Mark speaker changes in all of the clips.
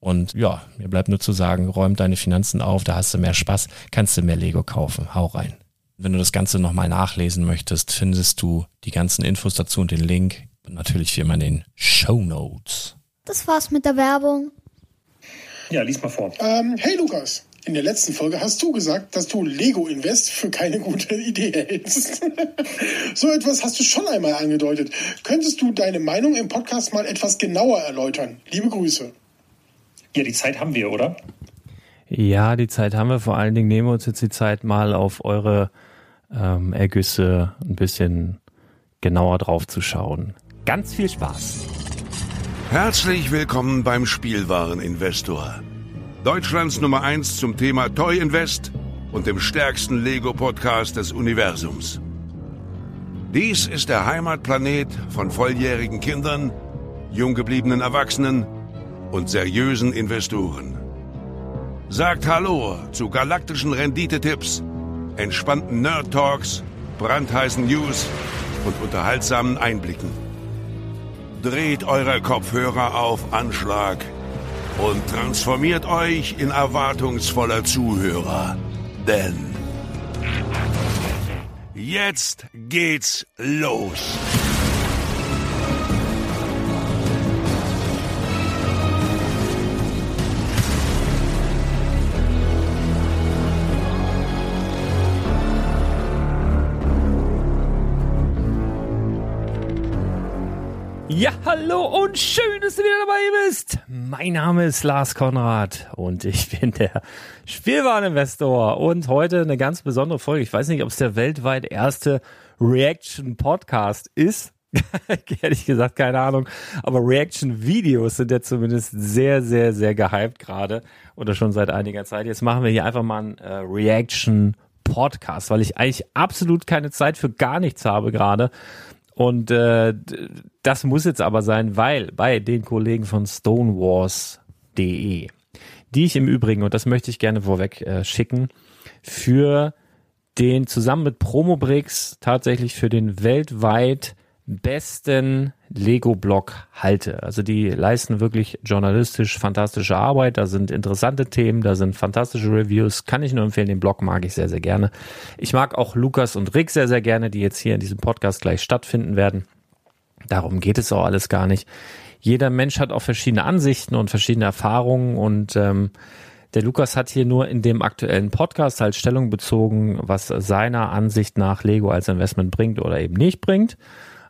Speaker 1: Und ja, mir bleibt nur zu sagen, räum deine Finanzen auf, da hast du mehr Spaß, kannst du mehr Lego kaufen. Hau rein. Wenn du das Ganze nochmal nachlesen möchtest, findest du die ganzen Infos dazu und den Link. Und natürlich wie immer in den Show Notes.
Speaker 2: Das war's mit der Werbung.
Speaker 3: Ja, lies mal vor.
Speaker 4: Ähm, hey Lukas, in der letzten Folge hast du gesagt, dass du Lego Invest für keine gute Idee hältst. so etwas hast du schon einmal angedeutet. Könntest du deine Meinung im Podcast mal etwas genauer erläutern? Liebe Grüße.
Speaker 3: Ja, die Zeit haben wir, oder?
Speaker 5: Ja, die Zeit haben wir. Vor allen Dingen nehmen wir uns jetzt die Zeit mal auf eure ähm, Ergüsse ein bisschen genauer drauf zu schauen. Ganz viel Spaß.
Speaker 6: Herzlich willkommen beim Spielwareninvestor. Deutschlands Nummer 1 zum Thema Toy Invest und dem stärksten Lego-Podcast des Universums. Dies ist der Heimatplanet von volljährigen Kindern, jung gebliebenen Erwachsenen und seriösen Investoren. Sagt Hallo zu galaktischen Renditetipps, entspannten Nerd Talks, brandheißen News und unterhaltsamen Einblicken. Dreht eure Kopfhörer auf Anschlag und transformiert euch in erwartungsvoller Zuhörer. Denn jetzt geht's los.
Speaker 5: Ja, hallo und schön, dass du wieder dabei bist. Mein Name ist Lars Konrad und ich bin der Spielwareninvestor und heute eine ganz besondere Folge. Ich weiß nicht, ob es der weltweit erste Reaction Podcast ist, Ehrlich gesagt, keine Ahnung. Aber Reaction-Videos sind ja zumindest sehr, sehr, sehr gehypt gerade oder schon seit einiger Zeit. Jetzt machen wir hier einfach mal einen äh, Reaction-Podcast, weil ich eigentlich absolut keine Zeit für gar nichts habe gerade. Und äh, das muss jetzt aber sein, weil bei den Kollegen von stonewars.de, die ich im Übrigen, und das möchte ich gerne vorweg äh, schicken, für den zusammen mit Promobrix tatsächlich für den weltweit besten Lego-Blog halte. Also die leisten wirklich journalistisch fantastische Arbeit. Da sind interessante Themen, da sind fantastische Reviews. Kann ich nur empfehlen. Den Blog mag ich sehr, sehr gerne. Ich mag auch Lukas und Rick sehr, sehr gerne, die jetzt hier in diesem Podcast gleich stattfinden werden. Darum geht es auch alles gar nicht. Jeder Mensch hat auch verschiedene Ansichten und verschiedene Erfahrungen und ähm, der Lukas hat hier nur in dem aktuellen Podcast halt Stellung bezogen, was seiner Ansicht nach Lego als Investment bringt oder eben nicht bringt.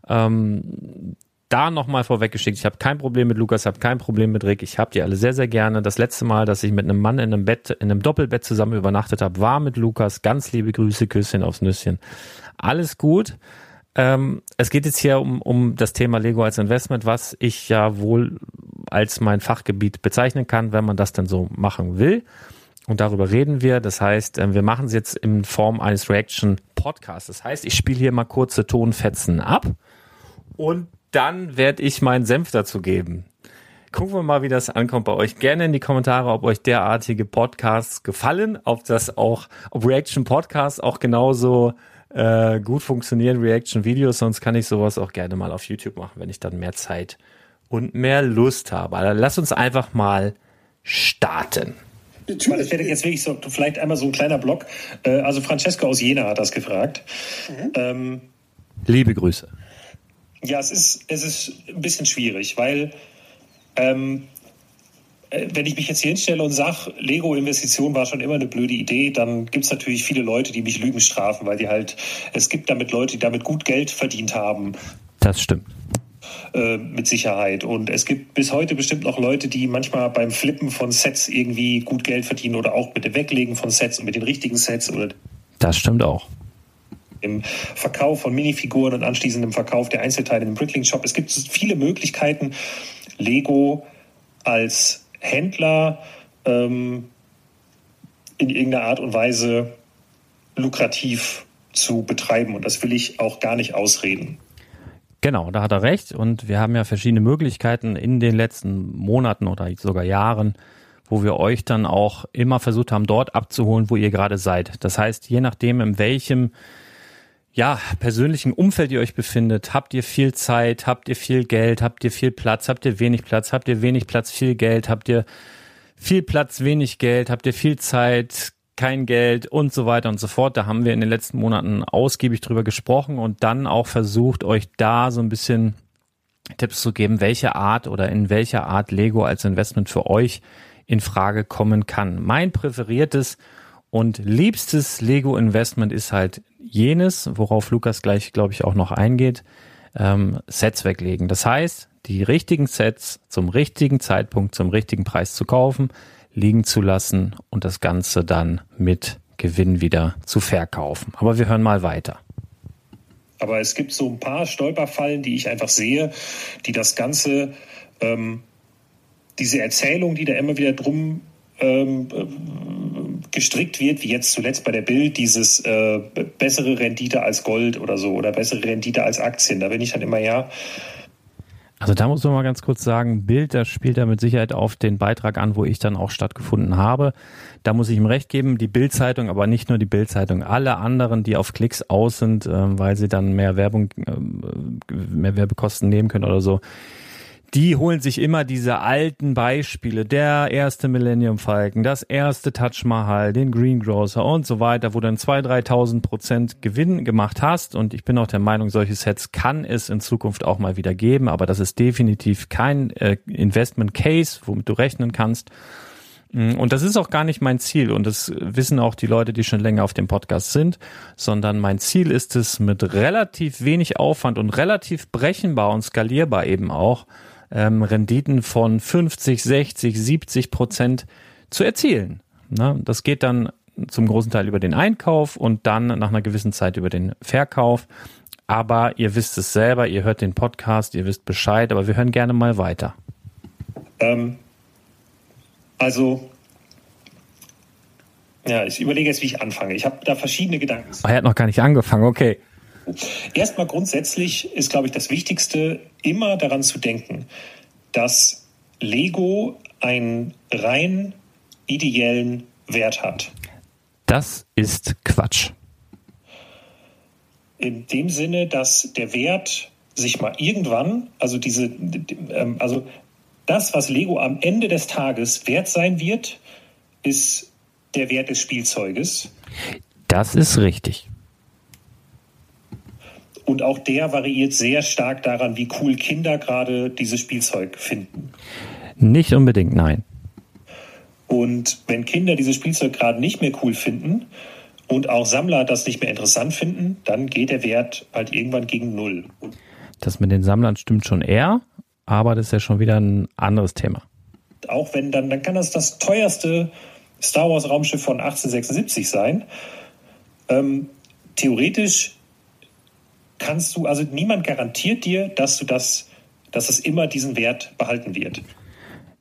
Speaker 5: Ähm, da nochmal vorweggeschickt, ich habe kein Problem mit Lukas, habe kein Problem mit Rick, ich habe die alle sehr, sehr gerne. Das letzte Mal, dass ich mit einem Mann in einem Bett, in einem Doppelbett zusammen übernachtet habe, war mit Lukas. Ganz liebe Grüße, Küsschen aufs Nüsschen. Alles gut. Ähm, es geht jetzt hier um, um das Thema Lego als Investment, was ich ja wohl als mein Fachgebiet bezeichnen kann, wenn man das denn so machen will. Und darüber reden wir. Das heißt, ähm, wir machen es jetzt in Form eines Reaction-Podcasts. Das heißt, ich spiele hier mal kurze Tonfetzen ab und dann werde ich meinen Senf dazu geben. Gucken wir mal, wie das ankommt bei euch. Gerne in die Kommentare, ob euch derartige Podcasts gefallen, ob das auch, ob Reaction Podcasts auch genauso äh, gut funktionieren, Reaction Videos. Sonst kann ich sowas auch gerne mal auf YouTube machen, wenn ich dann mehr Zeit und mehr Lust habe. Also lass uns einfach mal starten.
Speaker 3: Weil das wäre jetzt wirklich so, vielleicht einmal so ein kleiner Block. Äh, also Francesco aus Jena hat das gefragt. Mhm. Ähm,
Speaker 5: Liebe Grüße.
Speaker 3: Ja, es ist, es ist ein bisschen schwierig, weil ähm, äh, wenn ich mich jetzt hier hinstelle und sage, Lego-Investition war schon immer eine blöde Idee, dann gibt es natürlich viele Leute, die mich Lügen strafen, weil die halt, es gibt damit Leute, die damit gut Geld verdient haben.
Speaker 5: Das stimmt.
Speaker 3: Äh, mit Sicherheit. Und es gibt bis heute bestimmt noch Leute, die manchmal beim Flippen von Sets irgendwie gut Geld verdienen oder auch mit dem Weglegen von Sets und mit den richtigen Sets. Oder
Speaker 5: das stimmt auch
Speaker 3: im Verkauf von Minifiguren und anschließend im Verkauf der Einzelteile im Brickling Shop. Es gibt viele Möglichkeiten, Lego als Händler ähm, in irgendeiner Art und Weise lukrativ zu betreiben. Und das will ich auch gar nicht ausreden.
Speaker 5: Genau, da hat er recht. Und wir haben ja verschiedene Möglichkeiten in den letzten Monaten oder sogar Jahren, wo wir euch dann auch immer versucht haben, dort abzuholen, wo ihr gerade seid. Das heißt, je nachdem, in welchem ja, persönlichen Umfeld ihr euch befindet. Habt ihr viel Zeit? Habt ihr viel Geld? Habt ihr viel Platz? Habt ihr wenig Platz? Habt ihr wenig Platz? Viel Geld? Habt ihr viel Platz? Wenig Geld? Habt ihr viel Zeit? Kein Geld und so weiter und so fort. Da haben wir in den letzten Monaten ausgiebig drüber gesprochen und dann auch versucht, euch da so ein bisschen Tipps zu geben, welche Art oder in welcher Art Lego als Investment für euch in Frage kommen kann. Mein präferiertes und liebstes Lego-Investment ist halt jenes, worauf Lukas gleich, glaube ich, auch noch eingeht, ähm, Sets weglegen. Das heißt, die richtigen Sets zum richtigen Zeitpunkt, zum richtigen Preis zu kaufen, liegen zu lassen und das Ganze dann mit Gewinn wieder zu verkaufen. Aber wir hören mal weiter.
Speaker 3: Aber es gibt so ein paar Stolperfallen, die ich einfach sehe, die das Ganze, ähm, diese Erzählung, die da immer wieder drum ähm, gestrickt wird, wie jetzt zuletzt bei der Bild, dieses äh, bessere Rendite als Gold oder so oder bessere Rendite als Aktien. Da bin ich dann immer ja.
Speaker 5: Also da muss man mal ganz kurz sagen, Bild, das spielt da mit Sicherheit auf den Beitrag an, wo ich dann auch stattgefunden habe. Da muss ich ihm recht geben, die Bildzeitung, aber nicht nur die Bildzeitung, alle anderen, die auf Klicks aus sind, äh, weil sie dann mehr Werbung, äh, mehr Werbekosten nehmen können oder so, die holen sich immer diese alten Beispiele, der erste Millennium Falcon, das erste Touch Mahal, den Greengrocer und so weiter, wo du dann 2.000, 3.000 Prozent Gewinn gemacht hast. Und ich bin auch der Meinung, solche Sets kann es in Zukunft auch mal wieder geben, aber das ist definitiv kein äh, Investment Case, womit du rechnen kannst. Mm, und das ist auch gar nicht mein Ziel und das wissen auch die Leute, die schon länger auf dem Podcast sind, sondern mein Ziel ist es, mit relativ wenig Aufwand und relativ brechenbar und skalierbar eben auch, ähm, Renditen von 50, 60, 70 Prozent zu erzielen. Ne? Das geht dann zum großen Teil über den Einkauf und dann nach einer gewissen Zeit über den Verkauf. aber ihr wisst es selber, ihr hört den Podcast, ihr wisst Bescheid, aber wir hören gerne mal weiter.
Speaker 3: Ähm, also, ja, ich überlege jetzt, wie ich anfange. Ich habe da verschiedene Gedanken.
Speaker 5: Oh, er hat noch gar nicht angefangen, okay.
Speaker 3: Erstmal grundsätzlich ist, glaube ich, das Wichtigste, immer daran zu denken, dass Lego einen rein ideellen Wert hat.
Speaker 5: Das ist Quatsch.
Speaker 3: In dem Sinne, dass der Wert sich mal irgendwann, also diese, ähm, also das, was Lego am Ende des Tages wert sein wird, ist der Wert des Spielzeuges.
Speaker 5: Das ist richtig.
Speaker 3: Und auch der variiert sehr stark daran, wie cool Kinder gerade dieses Spielzeug finden.
Speaker 5: Nicht unbedingt, nein.
Speaker 3: Und wenn Kinder dieses Spielzeug gerade nicht mehr cool finden und auch Sammler das nicht mehr interessant finden, dann geht der Wert halt irgendwann gegen Null.
Speaker 5: Das mit den Sammlern stimmt schon eher, aber das ist ja schon wieder ein anderes Thema.
Speaker 3: Auch wenn dann, dann kann das das teuerste Star Wars Raumschiff von 1876 sein. Ähm, theoretisch kannst du, also niemand garantiert dir, dass du das, dass es immer diesen Wert behalten wird.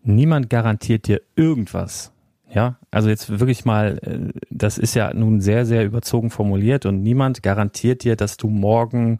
Speaker 5: Niemand garantiert dir irgendwas. Ja, also jetzt wirklich mal, äh, das ist ja nun sehr, sehr überzogen formuliert und niemand garantiert dir, dass du morgen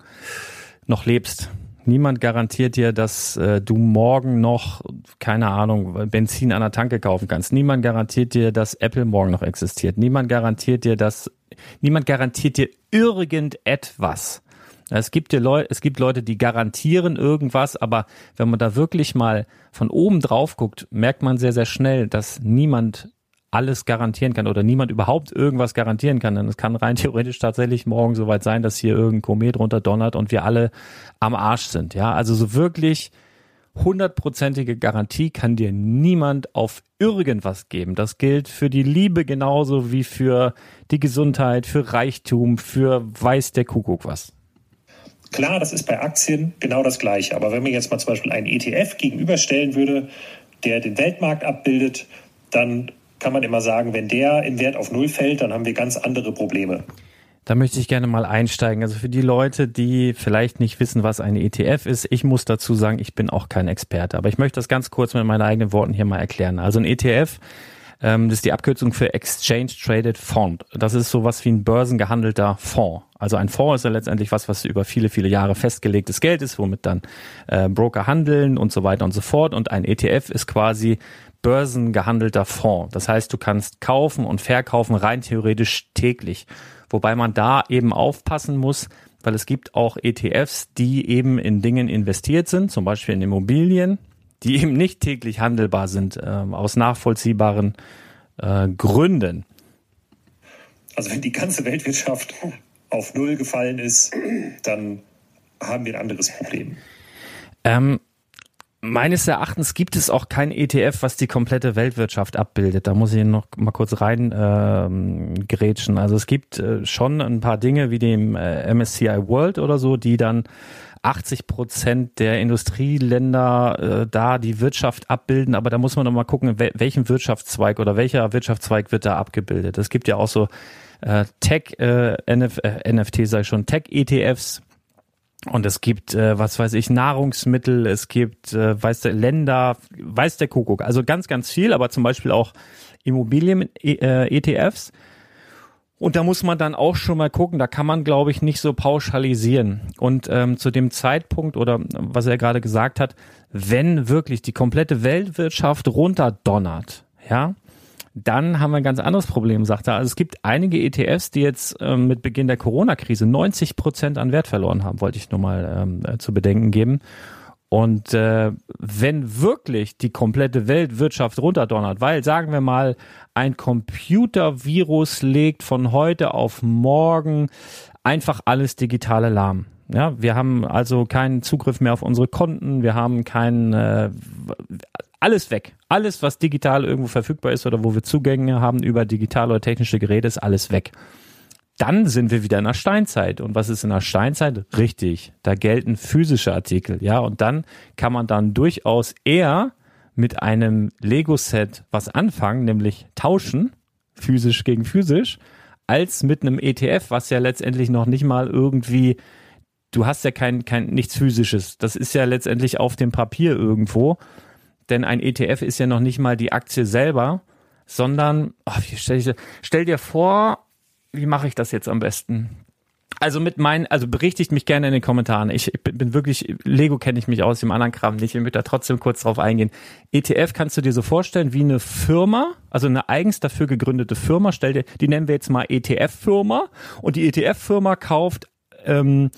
Speaker 5: noch lebst. Niemand garantiert dir, dass äh, du morgen noch, keine Ahnung, Benzin an der Tanke kaufen kannst. Niemand garantiert dir, dass Apple morgen noch existiert. Niemand garantiert dir, dass, niemand garantiert dir irgendetwas. Es gibt, ja Leute, es gibt Leute, die garantieren irgendwas, aber wenn man da wirklich mal von oben drauf guckt, merkt man sehr, sehr schnell, dass niemand alles garantieren kann oder niemand überhaupt irgendwas garantieren kann. Denn es kann rein theoretisch tatsächlich morgen soweit sein, dass hier irgendein Komet runter donnert und wir alle am Arsch sind. Ja, also so wirklich hundertprozentige Garantie kann dir niemand auf irgendwas geben. Das gilt für die Liebe genauso wie für die Gesundheit, für Reichtum, für weiß der Kuckuck was.
Speaker 3: Klar, das ist bei Aktien genau das Gleiche. Aber wenn man jetzt mal zum Beispiel einen ETF gegenüberstellen würde, der den Weltmarkt abbildet, dann kann man immer sagen, wenn der im Wert auf Null fällt, dann haben wir ganz andere Probleme.
Speaker 5: Da möchte ich gerne mal einsteigen. Also für die Leute, die vielleicht nicht wissen, was ein ETF ist, ich muss dazu sagen, ich bin auch kein Experte. Aber ich möchte das ganz kurz mit meinen eigenen Worten hier mal erklären. Also ein ETF, ähm, das ist die Abkürzung für Exchange Traded Fund. Das ist sowas wie ein börsengehandelter Fonds. Also ein Fonds ist ja letztendlich was, was über viele, viele Jahre festgelegtes Geld ist, womit dann äh, Broker handeln und so weiter und so fort. Und ein ETF ist quasi börsengehandelter Fonds. Das heißt, du kannst kaufen und verkaufen rein theoretisch täglich. Wobei man da eben aufpassen muss, weil es gibt auch ETFs, die eben in Dingen investiert sind, zum Beispiel in Immobilien, die eben nicht täglich handelbar sind, äh, aus nachvollziehbaren äh, Gründen.
Speaker 3: Also wenn die ganze Weltwirtschaft auf Null gefallen ist, dann haben wir ein anderes Problem.
Speaker 5: Ähm, Meines Erachtens gibt es auch kein ETF, was die komplette Weltwirtschaft abbildet. Da muss ich noch mal kurz rein äh, grätschen. Also es gibt äh, schon ein paar Dinge wie dem äh, MSCI World oder so, die dann 80 Prozent der Industrieländer äh, da die Wirtschaft abbilden, aber da muss man noch mal gucken, welchen Wirtschaftszweig oder welcher Wirtschaftszweig wird da abgebildet. Es gibt ja auch so äh, Tech äh, NF, äh, NFT sei schon Tech ETFs, und es gibt, äh, was weiß ich, Nahrungsmittel, es gibt, äh, weiß der Länder, weiß der Kuckuck. Also ganz, ganz viel, aber zum Beispiel auch Immobilien-ETFs. Äh, und da muss man dann auch schon mal gucken, da kann man, glaube ich, nicht so pauschalisieren. Und ähm, zu dem Zeitpunkt oder was er gerade gesagt hat, wenn wirklich die komplette Weltwirtschaft runterdonnert, ja, dann haben wir ein ganz anderes Problem, sagt er. Also es gibt einige ETFs, die jetzt ähm, mit Beginn der Corona-Krise 90 Prozent an Wert verloren haben, wollte ich nur mal ähm, äh, zu bedenken geben. Und äh, wenn wirklich die komplette Weltwirtschaft runterdonnert, weil sagen wir mal, ein Computervirus legt von heute auf morgen einfach alles digitale lahm. Ja, wir haben also keinen Zugriff mehr auf unsere Konten, wir haben keinen äh, alles weg. Alles, was digital irgendwo verfügbar ist oder wo wir Zugänge haben über digitale oder technische Geräte, ist alles weg. Dann sind wir wieder in der Steinzeit. Und was ist in der Steinzeit? Richtig, da gelten physische Artikel. Ja, und dann kann man dann durchaus eher mit einem Lego-Set was anfangen, nämlich tauschen, physisch gegen physisch, als mit einem ETF, was ja letztendlich noch nicht mal irgendwie du hast ja kein, kein nichts physisches. Das ist ja letztendlich auf dem Papier irgendwo. Denn ein ETF ist ja noch nicht mal die Aktie selber, sondern oh, stell, ich, stell dir vor, wie mache ich das jetzt am besten? Also mit meinen, also berichtigt mich gerne in den Kommentaren. Ich bin, bin wirklich, Lego kenne ich mich aus, dem anderen Kram nicht. Ich möchte da trotzdem kurz drauf eingehen. ETF kannst du dir so vorstellen wie eine Firma, also eine eigens dafür gegründete Firma. Stell dir, die nennen wir jetzt mal ETF-Firma. Und die ETF-Firma kauft ähm,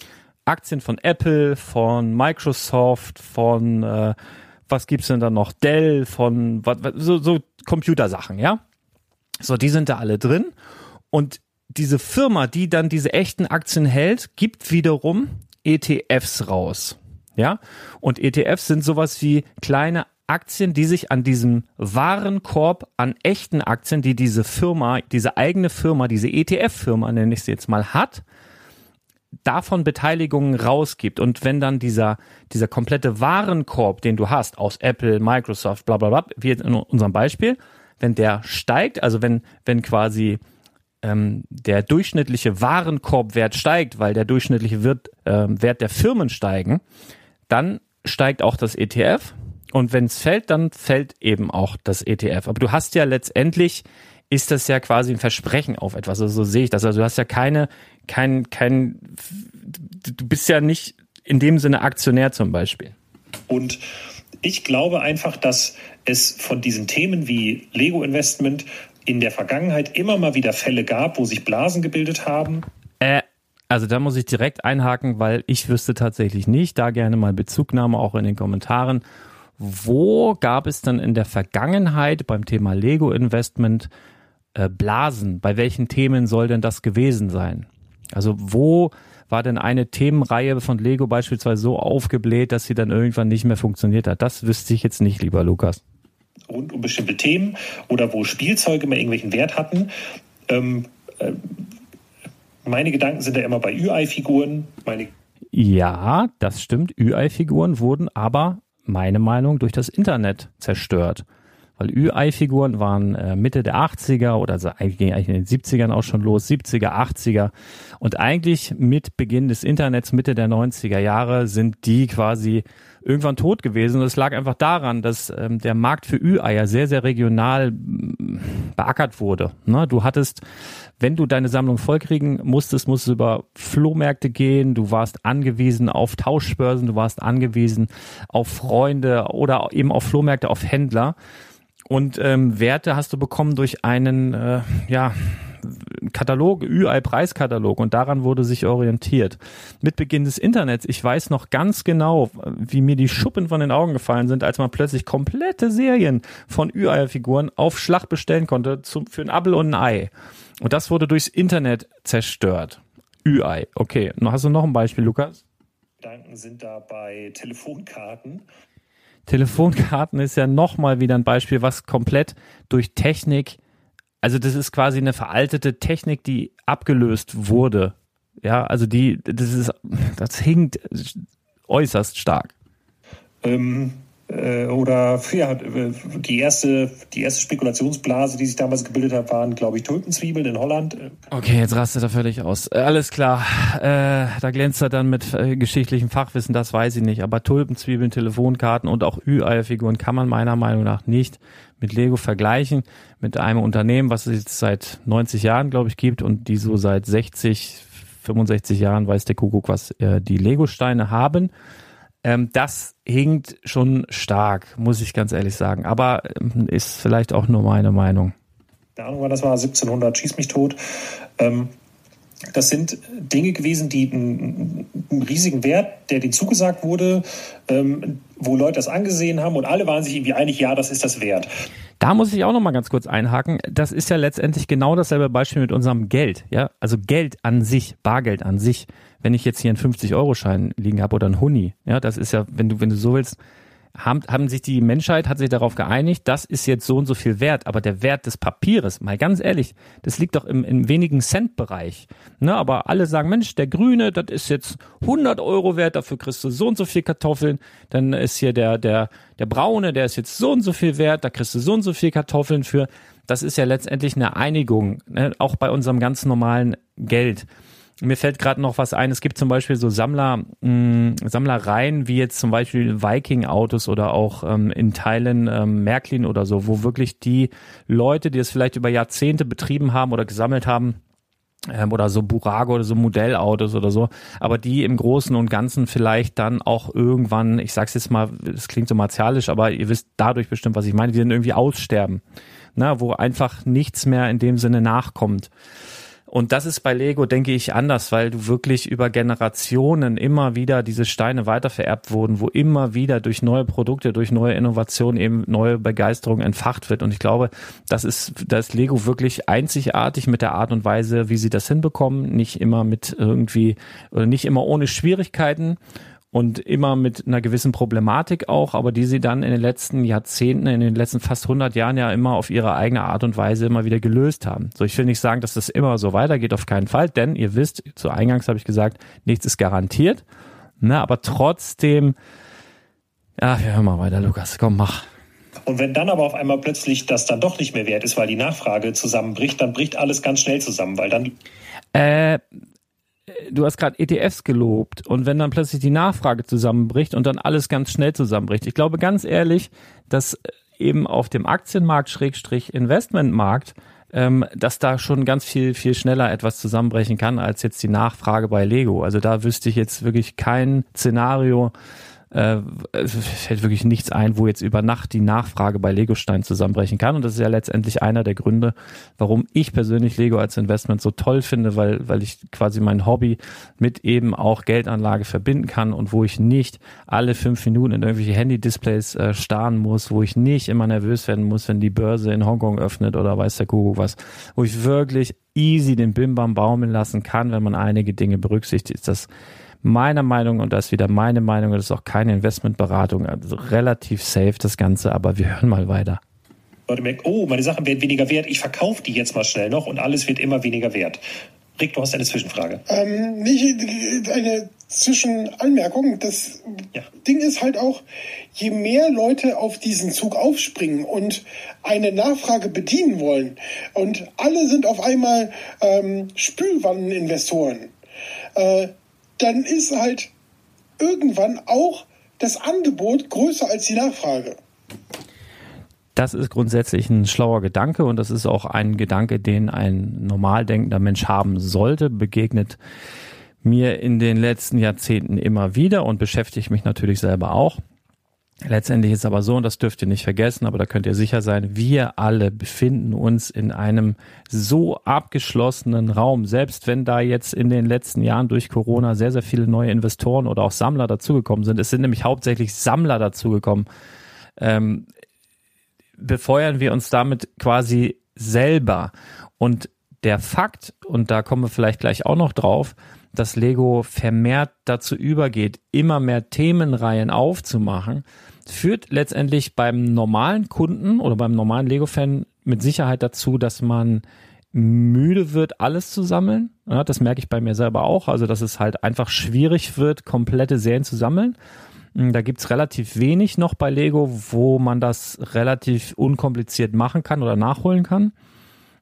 Speaker 5: Aktien von Apple, von Microsoft, von äh, was gibt's denn da noch? Dell, von was, so, so Computersachen, ja. So, die sind da alle drin. Und diese Firma, die dann diese echten Aktien hält, gibt wiederum ETFs raus. Ja? Und ETFs sind sowas wie kleine Aktien, die sich an diesem Warenkorb an echten Aktien, die diese Firma, diese eigene Firma, diese ETF-Firma, nenne ich sie jetzt mal, hat, davon Beteiligungen rausgibt. Und wenn dann dieser, dieser komplette Warenkorb, den du hast, aus Apple, Microsoft, bla bla bla, wie in unserem Beispiel, wenn der steigt, also wenn, wenn quasi ähm, der durchschnittliche Warenkorbwert steigt, weil der durchschnittliche Wert, äh, Wert der Firmen steigen, dann steigt auch das ETF. Und wenn es fällt, dann fällt eben auch das ETF. Aber du hast ja letztendlich, ist das ja quasi ein Versprechen auf etwas. Also so sehe ich das. Also du hast ja keine, kein, kein, du bist ja nicht in dem Sinne Aktionär zum Beispiel.
Speaker 3: Und ich glaube einfach, dass es von diesen Themen wie Lego Investment in der Vergangenheit immer mal wieder Fälle gab, wo sich Blasen gebildet haben?
Speaker 5: Äh, also da muss ich direkt einhaken, weil ich wüsste tatsächlich nicht, da gerne mal Bezugnahme auch in den Kommentaren. Wo gab es dann in der Vergangenheit beim Thema Lego Investment äh, Blasen? Bei welchen Themen soll denn das gewesen sein? Also wo war denn eine Themenreihe von Lego beispielsweise so aufgebläht, dass sie dann irgendwann nicht mehr funktioniert hat? Das wüsste ich jetzt nicht, lieber Lukas
Speaker 3: rund um bestimmte Themen oder wo Spielzeuge mal irgendwelchen Wert hatten. Ähm, äh, meine Gedanken sind da immer bei Ü-Ei-Figuren.
Speaker 5: ja, das stimmt. Ü-Ei-Figuren wurden aber, meine Meinung, durch das Internet zerstört. Weil Ü-Ei-Figuren waren äh, Mitte der 80er oder also eigentlich, eigentlich in den 70ern auch schon los, 70er, 80er. Und eigentlich mit Beginn des Internets, Mitte der 90er Jahre, sind die quasi irgendwann tot gewesen. Und es lag einfach daran, dass ähm, der Markt für Ü-Eier sehr, sehr regional mm, beackert wurde. Ne? Du hattest, wenn du deine Sammlung vollkriegen musstest, musstest du über Flohmärkte gehen, du warst angewiesen auf Tauschbörsen, du warst angewiesen auf Freunde oder eben auf Flohmärkte, auf Händler. Und ähm, Werte hast du bekommen durch einen, äh, ja, Katalog, UI-Preiskatalog und daran wurde sich orientiert. Mit Beginn des Internets, ich weiß noch ganz genau, wie mir die Schuppen von den Augen gefallen sind, als man plötzlich komplette Serien von UI-Figuren auf Schlag bestellen konnte zum, für ein Apfel und ein Ei. Und das wurde durchs Internet zerstört. UI, okay. Hast du noch ein Beispiel, Lukas?
Speaker 3: Gedanken sind da bei Telefonkarten.
Speaker 5: Telefonkarten ist ja nochmal wieder ein Beispiel, was komplett durch Technik also das ist quasi eine veraltete Technik, die abgelöst wurde. Ja, also die, das ist, das hinkt äußerst stark.
Speaker 3: Ähm, äh, oder ja, die erste, die erste Spekulationsblase, die sich damals gebildet hat, waren, glaube ich, Tulpenzwiebeln in Holland.
Speaker 5: Okay, jetzt rastet er völlig aus. Äh, alles klar. Äh, da glänzt er dann mit äh, geschichtlichem Fachwissen, das weiß ich nicht. Aber Tulpenzwiebeln, Telefonkarten und auch Ü-Eierfiguren kann man meiner Meinung nach nicht mit Lego vergleichen. Mit einem Unternehmen, was es jetzt seit 90 Jahren, glaube ich, gibt und die so seit 60, 65 Jahren, weiß der Kuckuck, was äh, die Lego-Steine haben. Ähm, das hinkt schon stark, muss ich ganz ehrlich sagen. Aber ähm, ist vielleicht auch nur meine Meinung.
Speaker 3: Keine Ahnung, wann das war, 1700, schieß mich tot. Ähm, das sind Dinge gewesen, die einen, einen, riesigen Wert, der denen zugesagt wurde, ähm, wo Leute das angesehen haben und alle waren sich irgendwie einig, ja, das ist das wert.
Speaker 5: Da muss ich auch noch mal ganz kurz einhaken. Das ist ja letztendlich genau dasselbe Beispiel mit unserem Geld. Ja, also Geld an sich, Bargeld an sich. Wenn ich jetzt hier einen 50-Euro-Schein liegen habe oder einen Huni, ja, das ist ja, wenn du, wenn du so willst, haben, haben sich die Menschheit hat sich darauf geeinigt, das ist jetzt so und so viel wert, aber der Wert des Papieres, mal ganz ehrlich, das liegt doch im, im wenigen Cent-Bereich. Ne, aber alle sagen, Mensch, der Grüne, das ist jetzt 100 Euro wert, dafür kriegst du so und so viel Kartoffeln. Dann ist hier der, der, der Braune, der ist jetzt so und so viel wert, da kriegst du so und so viel Kartoffeln für. Das ist ja letztendlich eine Einigung, ne, auch bei unserem ganz normalen Geld. Mir fällt gerade noch was ein. Es gibt zum Beispiel so Sammler, mh, Sammlereien, wie jetzt zum Beispiel Viking-Autos oder auch ähm, in Teilen ähm, Märklin oder so, wo wirklich die Leute, die es vielleicht über Jahrzehnte betrieben haben oder gesammelt haben, ähm, oder so Burago oder so Modellautos oder so, aber die im Großen und Ganzen vielleicht dann auch irgendwann, ich sag's jetzt mal, es klingt so martialisch, aber ihr wisst dadurch bestimmt, was ich meine, die dann irgendwie aussterben, na, wo einfach nichts mehr in dem Sinne nachkommt. Und das ist bei Lego, denke ich, anders, weil du wirklich über Generationen immer wieder diese Steine weitervererbt wurden, wo immer wieder durch neue Produkte, durch neue Innovationen eben neue Begeisterung entfacht wird. Und ich glaube, das ist, da ist Lego wirklich einzigartig mit der Art und Weise, wie sie das hinbekommen. Nicht immer mit irgendwie, oder nicht immer ohne Schwierigkeiten und immer mit einer gewissen Problematik auch, aber die sie dann in den letzten Jahrzehnten, in den letzten fast 100 Jahren ja immer auf ihre eigene Art und Weise immer wieder gelöst haben. So, ich will nicht sagen, dass das immer so weitergeht, auf keinen Fall, denn ihr wisst, zu Eingangs habe ich gesagt, nichts ist garantiert, ne, aber trotzdem, ja, wir hören mal weiter, Lukas, komm, mach.
Speaker 3: Und wenn dann aber auf einmal plötzlich das dann doch nicht mehr wert ist, weil die Nachfrage zusammenbricht, dann bricht alles ganz schnell zusammen, weil dann
Speaker 5: äh, du hast gerade ETFs gelobt und wenn dann plötzlich die Nachfrage zusammenbricht und dann alles ganz schnell zusammenbricht. Ich glaube ganz ehrlich, dass eben auf dem Aktienmarkt Schrägstrich Investmentmarkt ähm, dass da schon ganz viel, viel schneller etwas zusammenbrechen kann als jetzt die Nachfrage bei Lego. Also da wüsste ich jetzt wirklich kein Szenario, äh, fällt wirklich nichts ein, wo jetzt über Nacht die Nachfrage bei Legostein zusammenbrechen kann. Und das ist ja letztendlich einer der Gründe, warum ich persönlich Lego als Investment so toll finde, weil, weil ich quasi mein Hobby mit eben auch Geldanlage verbinden kann und wo ich nicht alle fünf Minuten in irgendwelche Handy-Displays äh, starren muss, wo ich nicht immer nervös werden muss, wenn die Börse in Hongkong öffnet oder weiß der Kuckuck was, wo ich wirklich easy den Bimbam baumeln lassen kann, wenn man einige Dinge berücksichtigt. Das meiner Meinung, und das ist wieder meine Meinung, das ist auch keine Investmentberatung, also relativ safe das Ganze, aber wir hören mal weiter.
Speaker 3: Leute merken, oh, meine Sachen werden weniger wert, ich verkaufe die jetzt mal schnell noch und alles wird immer weniger wert. Rick, du hast eine Zwischenfrage.
Speaker 4: Ähm, nicht eine Zwischenanmerkung. Das ja. Ding ist halt auch, je mehr Leute auf diesen Zug aufspringen und eine Nachfrage bedienen wollen und alle sind auf einmal ähm, Spülwanneninvestoren, äh, dann ist halt irgendwann auch das Angebot größer als die Nachfrage.
Speaker 5: Das ist grundsätzlich ein schlauer Gedanke und das ist auch ein Gedanke, den ein normal denkender Mensch haben sollte, begegnet mir in den letzten Jahrzehnten immer wieder und beschäftigt mich natürlich selber auch. Letztendlich ist aber so, und das dürft ihr nicht vergessen, aber da könnt ihr sicher sein, wir alle befinden uns in einem so abgeschlossenen Raum. Selbst wenn da jetzt in den letzten Jahren durch Corona sehr, sehr viele neue Investoren oder auch Sammler dazugekommen sind. Es sind nämlich hauptsächlich Sammler dazugekommen. Ähm, befeuern wir uns damit quasi selber. Und der Fakt, und da kommen wir vielleicht gleich auch noch drauf, dass Lego vermehrt dazu übergeht, immer mehr Themenreihen aufzumachen, führt letztendlich beim normalen Kunden oder beim normalen Lego-Fan mit Sicherheit dazu, dass man müde wird, alles zu sammeln. Ja, das merke ich bei mir selber auch. Also, dass es halt einfach schwierig wird, komplette Serien zu sammeln. Hm, da gibt's relativ wenig noch bei Lego, wo man das relativ unkompliziert machen kann oder nachholen kann.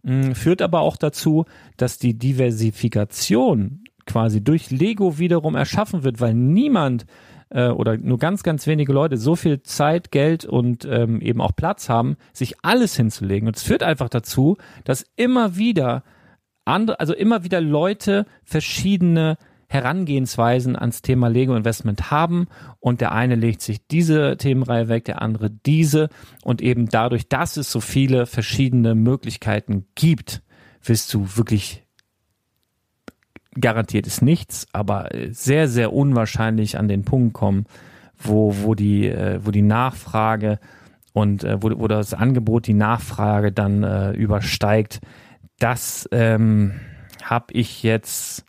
Speaker 5: Hm, führt aber auch dazu, dass die Diversifikation quasi durch Lego wiederum erschaffen wird, weil niemand äh, oder nur ganz, ganz wenige Leute so viel Zeit, Geld und ähm, eben auch Platz haben, sich alles hinzulegen. Und es führt einfach dazu, dass immer wieder andere, also immer wieder Leute verschiedene Herangehensweisen ans Thema Lego Investment haben und der eine legt sich diese Themenreihe weg, der andere diese und eben dadurch, dass es so viele verschiedene Möglichkeiten gibt, wirst du wirklich garantiert ist nichts, aber sehr, sehr unwahrscheinlich an den Punkt kommen, wo, wo, die, äh, wo die Nachfrage und äh, wo, wo das Angebot die Nachfrage dann äh, übersteigt. Das ähm, habe ich jetzt,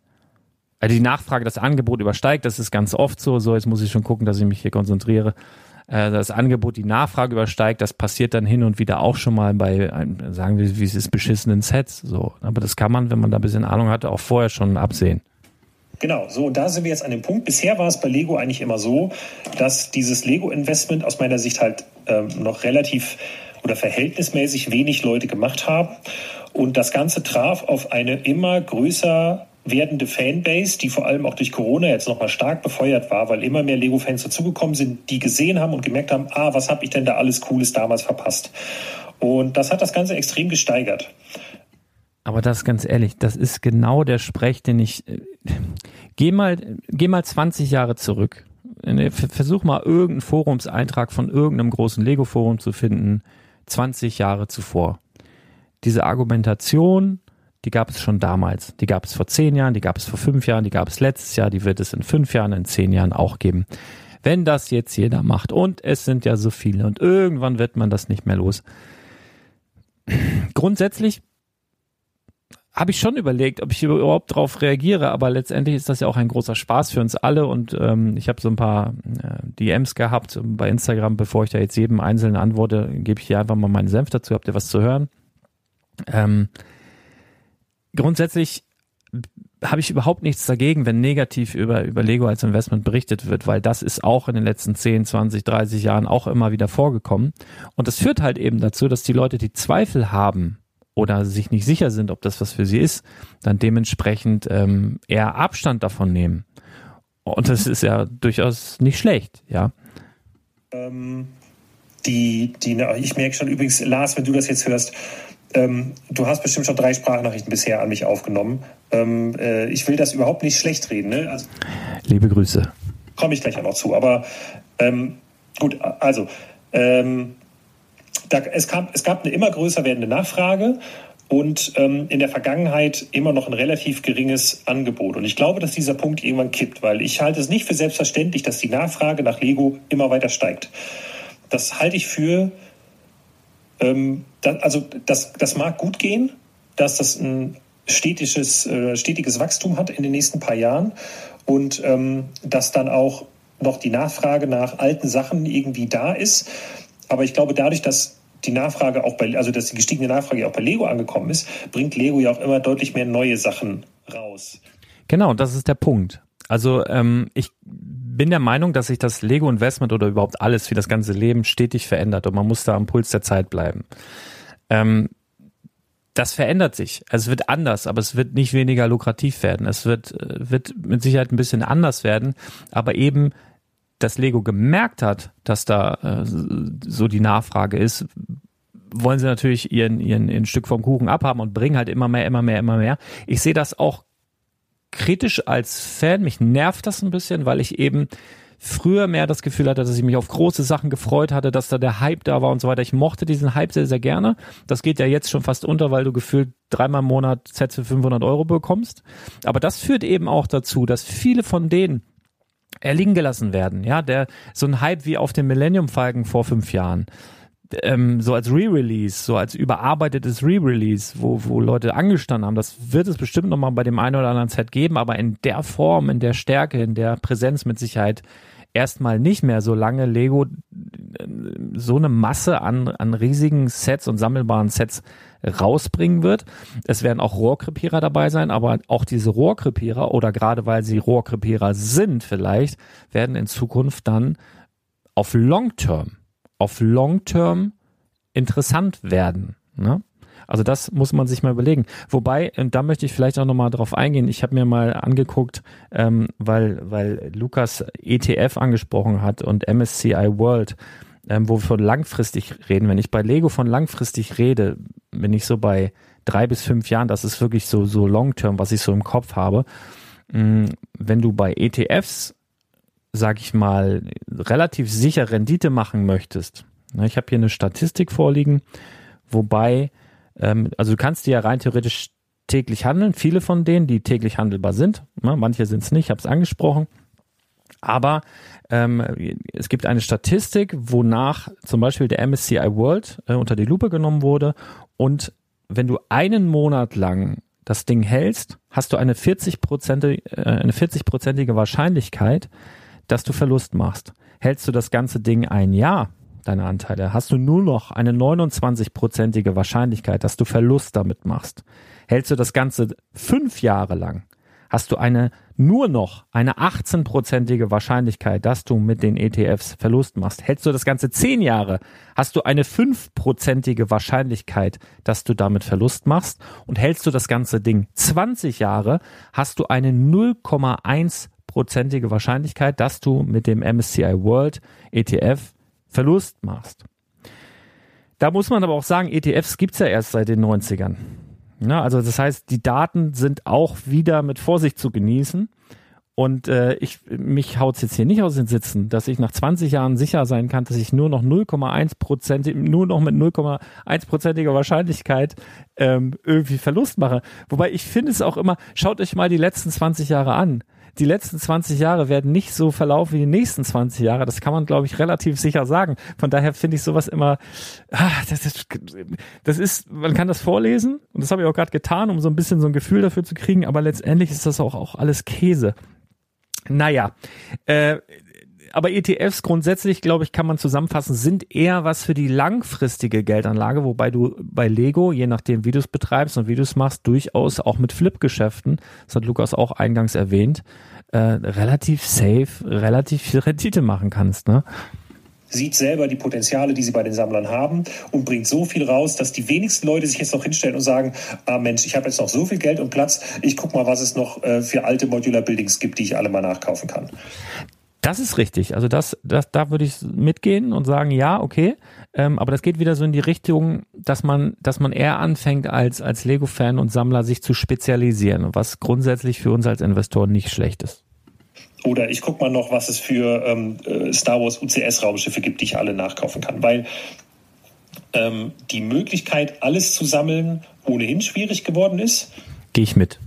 Speaker 5: also die Nachfrage das Angebot übersteigt, das ist ganz oft so. So, jetzt muss ich schon gucken, dass ich mich hier konzentriere. Äh, das Angebot die Nachfrage übersteigt, das passiert dann hin und wieder auch schon mal bei, sagen wir, wie es ist, beschissenen Sets. So. Aber das kann man, wenn man da ein bisschen Ahnung hat, auch vorher schon absehen.
Speaker 3: Genau, so da sind wir jetzt an dem Punkt. Bisher war es bei Lego eigentlich immer so, dass dieses Lego-Investment aus meiner Sicht halt ähm, noch relativ oder verhältnismäßig wenig Leute gemacht haben. Und das Ganze traf auf eine immer größer werdende Fanbase, die vor allem auch durch Corona jetzt nochmal stark befeuert war, weil immer mehr Lego-Fans dazugekommen sind, die gesehen haben und gemerkt haben, ah, was habe ich denn da alles Cooles damals verpasst? Und das hat das Ganze extrem gesteigert.
Speaker 5: Aber das ganz ehrlich, das ist genau der Sprech, den ich. Äh, geh mal, geh mal 20 Jahre zurück. Äh, versuch mal irgendeinen Forumseintrag von irgendeinem großen Lego-Forum zu finden, 20 Jahre zuvor. Diese Argumentation, die gab es schon damals. Die gab es vor zehn Jahren, die gab es vor fünf Jahren, die gab es letztes Jahr, die wird es in fünf Jahren, in zehn Jahren auch geben. Wenn das jetzt jeder macht, und es sind ja so viele, und irgendwann wird man das nicht mehr los. Grundsätzlich habe ich schon überlegt, ob ich überhaupt darauf reagiere, aber letztendlich ist das ja auch ein großer Spaß für uns alle und ähm, ich habe so ein paar äh, DMs gehabt bei Instagram, bevor ich da jetzt jedem einzelnen antworte, gebe ich hier einfach mal meinen Senf dazu, habt ihr was zu hören. Ähm, grundsätzlich habe ich überhaupt nichts dagegen, wenn negativ über, über Lego als Investment berichtet wird, weil das ist auch in den letzten 10, 20, 30 Jahren auch immer wieder vorgekommen. Und das führt halt eben dazu, dass die Leute, die Zweifel haben, oder sich nicht sicher sind, ob das was für sie ist, dann dementsprechend ähm, eher Abstand davon nehmen. Und das ist ja durchaus nicht schlecht, ja.
Speaker 3: Ähm, die, die, ich merke schon übrigens, Lars, wenn du das jetzt hörst, ähm, du hast bestimmt schon drei Sprachnachrichten bisher an mich aufgenommen. Ähm, äh, ich will das überhaupt nicht schlecht reden. Ne? Also,
Speaker 5: Liebe Grüße.
Speaker 3: Komme ich gleich auch noch zu. Aber ähm, gut, also ähm, da, es, kam, es gab eine immer größer werdende Nachfrage und ähm, in der Vergangenheit immer noch ein relativ geringes Angebot. Und ich glaube, dass dieser Punkt irgendwann kippt, weil ich halte es nicht für selbstverständlich, dass die Nachfrage nach Lego immer weiter steigt. Das halte ich für, ähm, da, also das, das mag gut gehen, dass das ein stetisches, äh, stetiges Wachstum hat in den nächsten paar Jahren und ähm, dass dann auch noch die Nachfrage nach alten Sachen irgendwie da ist. Aber ich glaube, dadurch, dass die Nachfrage auch bei, also dass die gestiegene Nachfrage auch bei Lego angekommen ist, bringt Lego ja auch immer deutlich mehr neue Sachen raus.
Speaker 5: Genau, das ist der Punkt. Also ähm, ich bin der Meinung, dass sich das Lego-Investment oder überhaupt alles wie das ganze Leben stetig verändert und man muss da am Puls der Zeit bleiben. Ähm, das verändert sich. Es wird anders, aber es wird nicht weniger lukrativ werden. Es wird, äh, wird mit Sicherheit ein bisschen anders werden, aber eben dass Lego gemerkt hat, dass da äh, so die Nachfrage ist, wollen sie natürlich ihren, ihren, ihren Stück vom Kuchen abhaben und bringen halt immer mehr, immer mehr, immer mehr. Ich sehe das auch kritisch als Fan. Mich nervt das ein bisschen, weil ich eben früher mehr das Gefühl hatte, dass ich mich auf große Sachen gefreut hatte, dass da der Hype da war und so weiter. Ich mochte diesen Hype sehr, sehr gerne. Das geht ja jetzt schon fast unter, weil du gefühlt dreimal im Monat Sets für 500 Euro bekommst. Aber das führt eben auch dazu, dass viele von denen, erliegen gelassen werden. Ja, der so ein Hype wie auf dem Millennium Falcon vor fünf Jahren. Ähm, so als Re-Release, so als überarbeitetes Re-Release, wo, wo Leute angestanden haben, das wird es bestimmt nochmal bei dem einen oder anderen Set geben, aber in der Form, in der Stärke, in der Präsenz mit Sicherheit erstmal nicht mehr, solange Lego äh, so eine Masse an, an riesigen Sets und sammelbaren Sets rausbringen wird. Es werden auch Rohrkrepierer dabei sein, aber auch diese Rohrkrepierer oder gerade weil sie Rohrkrepierer sind vielleicht, werden in Zukunft dann auf Long Term, auf Long Term interessant werden. Ne? Also das muss man sich mal überlegen. Wobei, und da möchte ich vielleicht auch nochmal drauf eingehen, ich habe mir mal angeguckt, ähm, weil, weil Lukas ETF angesprochen hat und MSCI World ähm, wo wir von langfristig reden. Wenn ich bei Lego von langfristig rede, bin ich so bei drei bis fünf Jahren, das ist wirklich so, so long-term, was ich so im Kopf habe. Mm, wenn du bei ETFs, sag ich mal, relativ sicher Rendite machen möchtest, ne, ich habe hier eine Statistik vorliegen, wobei, ähm, also du kannst die ja rein theoretisch täglich handeln, viele von denen, die täglich handelbar sind, ne, manche sind es nicht, ich habe es angesprochen, aber ähm, es gibt eine Statistik, wonach zum Beispiel der MSCI World äh, unter die Lupe genommen wurde. Und wenn du einen Monat lang das Ding hältst, hast du eine 40-prozentige äh, eine 40-prozentige Wahrscheinlichkeit, dass du Verlust machst. Hältst du das ganze Ding ein Jahr, deine Anteile, hast du nur noch eine 29-prozentige Wahrscheinlichkeit, dass du Verlust damit machst. Hältst du das Ganze fünf Jahre lang, hast du eine nur noch eine 18-prozentige Wahrscheinlichkeit, dass du mit den ETFs Verlust machst. Hältst du das Ganze 10 Jahre, hast du eine 5-prozentige Wahrscheinlichkeit, dass du damit Verlust machst. Und hältst du das ganze Ding 20 Jahre, hast du eine 0,1-prozentige Wahrscheinlichkeit, dass du mit dem MSCI World ETF Verlust machst. Da muss man aber auch sagen, ETFs gibt's ja erst seit den 90ern. Ja, also das heißt, die Daten sind auch wieder mit Vorsicht zu genießen. Und äh, ich mich haut's jetzt hier nicht aus den Sitzen, dass ich nach 20 Jahren sicher sein kann, dass ich nur noch 0,1 Prozent, nur noch mit 0,1 prozentiger Wahrscheinlichkeit ähm, irgendwie Verlust mache. Wobei ich finde es auch immer, schaut euch mal die letzten 20 Jahre an die letzten 20 Jahre werden nicht so verlaufen wie die nächsten 20 Jahre. Das kann man, glaube ich, relativ sicher sagen. Von daher finde ich sowas immer, ah, das, ist, das ist, man kann das vorlesen und das habe ich auch gerade getan, um so ein bisschen so ein Gefühl dafür zu kriegen, aber letztendlich ist das auch, auch alles Käse. Naja, äh, aber ETFs grundsätzlich, glaube ich, kann man zusammenfassen, sind eher was für die langfristige Geldanlage, wobei du bei Lego, je nachdem, wie du es betreibst und wie du es machst, durchaus auch mit Flip-Geschäften, das hat Lukas auch eingangs erwähnt, äh, relativ safe, relativ viel Rendite machen kannst. Ne?
Speaker 3: sieht selber die Potenziale, die sie bei den Sammlern haben und bringt so viel raus, dass die wenigsten Leute sich jetzt noch hinstellen und sagen, ah Mensch, ich habe jetzt noch so viel Geld und Platz, ich guck mal, was es noch äh, für alte Modular Buildings gibt, die ich alle mal nachkaufen kann.
Speaker 5: Das ist richtig. Also das, das, da würde ich mitgehen und sagen, ja, okay. Ähm, aber das geht wieder so in die Richtung, dass man, dass man eher anfängt als als Lego-Fan und Sammler sich zu spezialisieren, was grundsätzlich für uns als Investoren nicht schlecht ist.
Speaker 3: Oder ich gucke mal noch, was es für ähm, äh, Star Wars UCS-Raumschiffe gibt, die ich alle nachkaufen kann. Weil ähm, die Möglichkeit, alles zu sammeln, ohnehin schwierig geworden ist.
Speaker 5: Gehe ich mit.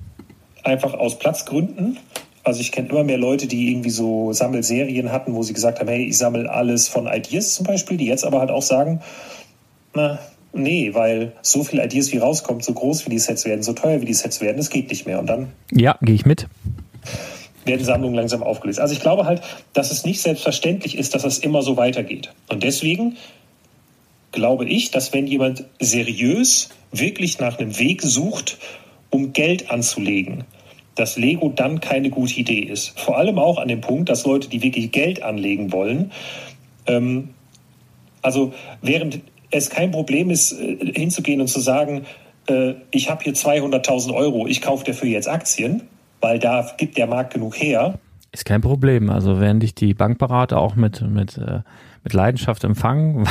Speaker 3: Einfach aus Platzgründen. Also ich kenne immer mehr Leute, die irgendwie so Sammelserien hatten, wo sie gesagt haben, hey, ich sammle alles von Ideas zum Beispiel, die jetzt aber halt auch sagen, na, nee, weil so viel Ideas wie rauskommt, so groß wie die Sets werden, so teuer wie die Sets werden, das geht nicht mehr. Und dann
Speaker 5: ja, gehe ich mit.
Speaker 3: Werden Sammlungen langsam aufgelöst. Also ich glaube halt, dass es nicht selbstverständlich ist, dass es immer so weitergeht. Und deswegen glaube ich, dass wenn jemand seriös wirklich nach einem Weg sucht, um Geld anzulegen, dass Lego dann keine gute Idee ist. Vor allem auch an dem Punkt, dass Leute, die wirklich Geld anlegen wollen, ähm, also während es kein Problem ist, äh, hinzugehen und zu sagen, äh, ich habe hier 200.000 Euro, ich kaufe dafür jetzt Aktien, weil da gibt der Markt genug her.
Speaker 5: Ist kein Problem. Also während dich die Bankberater auch mit, mit äh, mit Leidenschaft empfangen,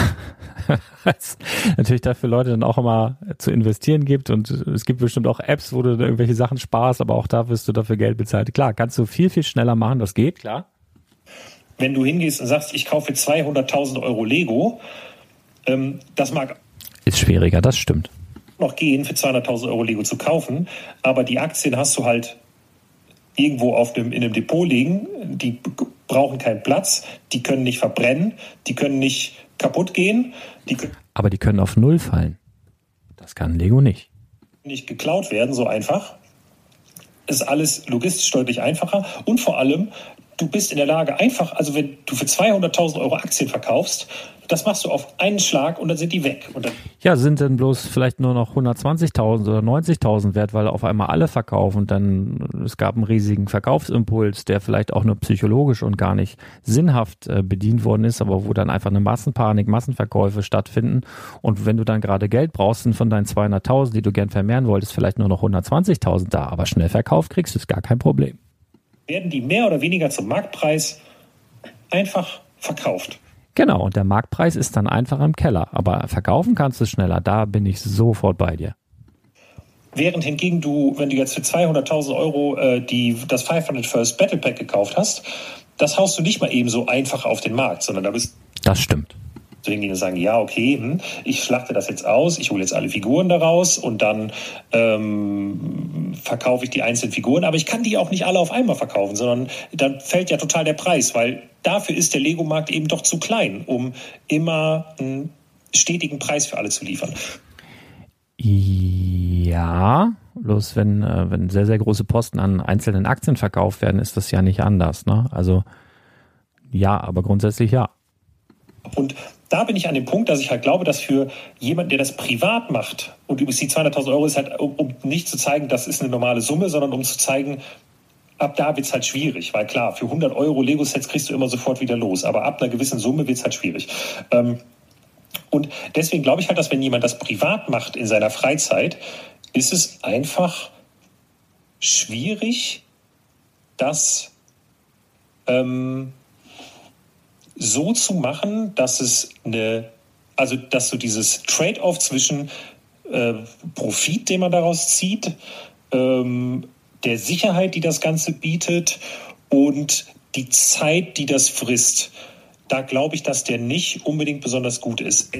Speaker 5: es natürlich dafür Leute dann auch immer zu investieren gibt und es gibt bestimmt auch Apps, wo du irgendwelche Sachen sparst, aber auch da wirst du dafür Geld bezahlt. Klar, kannst du viel, viel schneller machen, das geht, klar.
Speaker 3: Wenn du hingehst und sagst, ich kaufe 200.000 Euro Lego, ähm, das mag...
Speaker 5: Ist schwieriger, das stimmt.
Speaker 3: ...noch gehen, für 200.000 Euro Lego zu kaufen, aber die Aktien hast du halt irgendwo auf dem, in einem Depot liegen, die brauchen keinen Platz, die können nicht verbrennen, die können nicht kaputt gehen.
Speaker 5: Die Aber die können auf Null fallen. Das kann Lego nicht.
Speaker 3: Nicht geklaut werden, so einfach. Ist alles logistisch deutlich einfacher und vor allem, du bist in der Lage, einfach, also wenn du für 200.000 Euro Aktien verkaufst, das machst du auf einen Schlag und dann sind die weg.
Speaker 5: ja, sind denn bloß vielleicht nur noch 120.000 oder 90.000 wert, weil auf einmal alle verkaufen und dann es gab einen riesigen Verkaufsimpuls, der vielleicht auch nur psychologisch und gar nicht sinnhaft äh, bedient worden ist, aber wo dann einfach eine Massenpanik, Massenverkäufe stattfinden und wenn du dann gerade Geld brauchst, sind von deinen 200.000, die du gern vermehren wolltest, vielleicht nur noch 120.000 da, aber schnell verkauft kriegst du, ist gar kein Problem.
Speaker 3: Werden die mehr oder weniger zum Marktpreis einfach verkauft.
Speaker 5: Genau, und der Marktpreis ist dann einfach im Keller. Aber verkaufen kannst du schneller, da bin ich sofort bei dir.
Speaker 3: Während hingegen du, wenn du jetzt für 200.000 Euro äh, die, das 500 First Battle Pack gekauft hast, das haust du nicht mal eben so einfach auf den Markt, sondern da bist
Speaker 5: Das stimmt
Speaker 3: zu und sagen, ja, okay, hm, ich schlachte das jetzt aus, ich hole jetzt alle Figuren daraus und dann ähm, verkaufe ich die einzelnen Figuren, aber ich kann die auch nicht alle auf einmal verkaufen, sondern dann fällt ja total der Preis, weil dafür ist der Lego-Markt eben doch zu klein, um immer einen stetigen Preis für alle zu liefern.
Speaker 5: Ja, bloß wenn, äh, wenn sehr, sehr große Posten an einzelnen Aktien verkauft werden, ist das ja nicht anders. Ne? Also ja, aber grundsätzlich ja.
Speaker 3: Und da bin ich an dem Punkt, dass ich halt glaube, dass für jemanden, der das privat macht, und übrigens die 200.000 Euro ist halt, um, um, nicht zu zeigen, das ist eine normale Summe, sondern um zu zeigen, ab da wird's halt schwierig, weil klar, für 100 Euro Lego-Sets kriegst du immer sofort wieder los, aber ab einer gewissen Summe wird's halt schwierig. Ähm, und deswegen glaube ich halt, dass wenn jemand das privat macht in seiner Freizeit, ist es einfach schwierig, das ähm, so zu machen, dass es eine, also dass so dieses Trade-off zwischen äh, Profit, den man daraus zieht, ähm, der Sicherheit, die das Ganze bietet und die Zeit, die das frisst, da glaube ich, dass der nicht unbedingt besonders gut ist.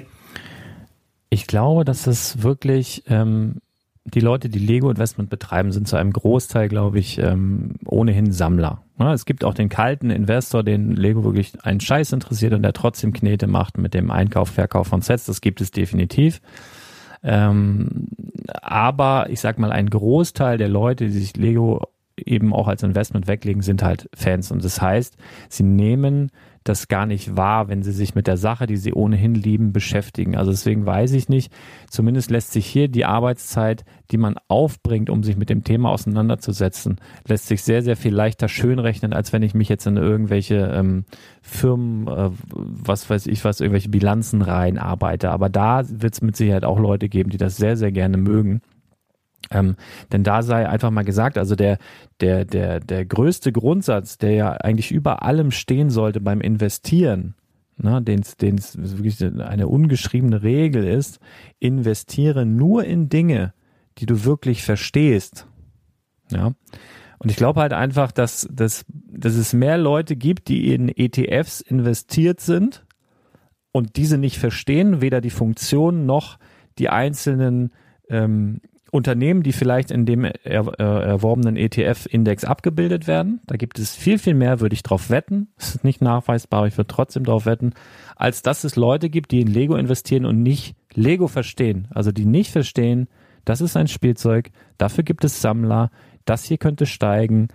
Speaker 5: Ich glaube, dass es wirklich ähm, die Leute, die Lego-Investment betreiben, sind zu einem Großteil, glaube ich, ähm, ohnehin Sammler. Ja, es gibt auch den kalten Investor, den Lego wirklich einen Scheiß interessiert und der trotzdem Knete macht mit dem Einkauf, Verkauf von Sets. Das gibt es definitiv. Ähm, aber ich sag mal, ein Großteil der Leute, die sich Lego eben auch als Investment weglegen, sind halt Fans. Und das heißt, sie nehmen das gar nicht wahr, wenn sie sich mit der Sache, die sie ohnehin lieben, beschäftigen. Also deswegen weiß ich nicht, zumindest lässt sich hier die Arbeitszeit, die man aufbringt, um sich mit dem Thema auseinanderzusetzen, lässt sich sehr, sehr viel leichter schönrechnen, als wenn ich mich jetzt in irgendwelche ähm, Firmen, äh, was weiß ich was, irgendwelche Bilanzen rein arbeite. Aber da wird es mit Sicherheit auch Leute geben, die das sehr, sehr gerne mögen. Ähm, denn da sei einfach mal gesagt, also der, der, der, der größte Grundsatz, der ja eigentlich über allem stehen sollte beim Investieren, ne, den es wirklich eine ungeschriebene Regel ist, investiere nur in Dinge, die du wirklich verstehst. Ja. Und ich glaube halt einfach, dass, dass, dass es mehr Leute gibt, die in ETFs investiert sind und diese nicht verstehen, weder die Funktion noch die einzelnen ähm, Unternehmen, die vielleicht in dem er, äh, erworbenen ETF-Index abgebildet werden. Da gibt es viel, viel mehr, würde ich drauf wetten. Das ist nicht nachweisbar, aber ich würde trotzdem drauf wetten, als dass es Leute gibt, die in Lego investieren und nicht Lego verstehen. Also die nicht verstehen, das ist ein Spielzeug, dafür gibt es Sammler, das hier könnte steigen.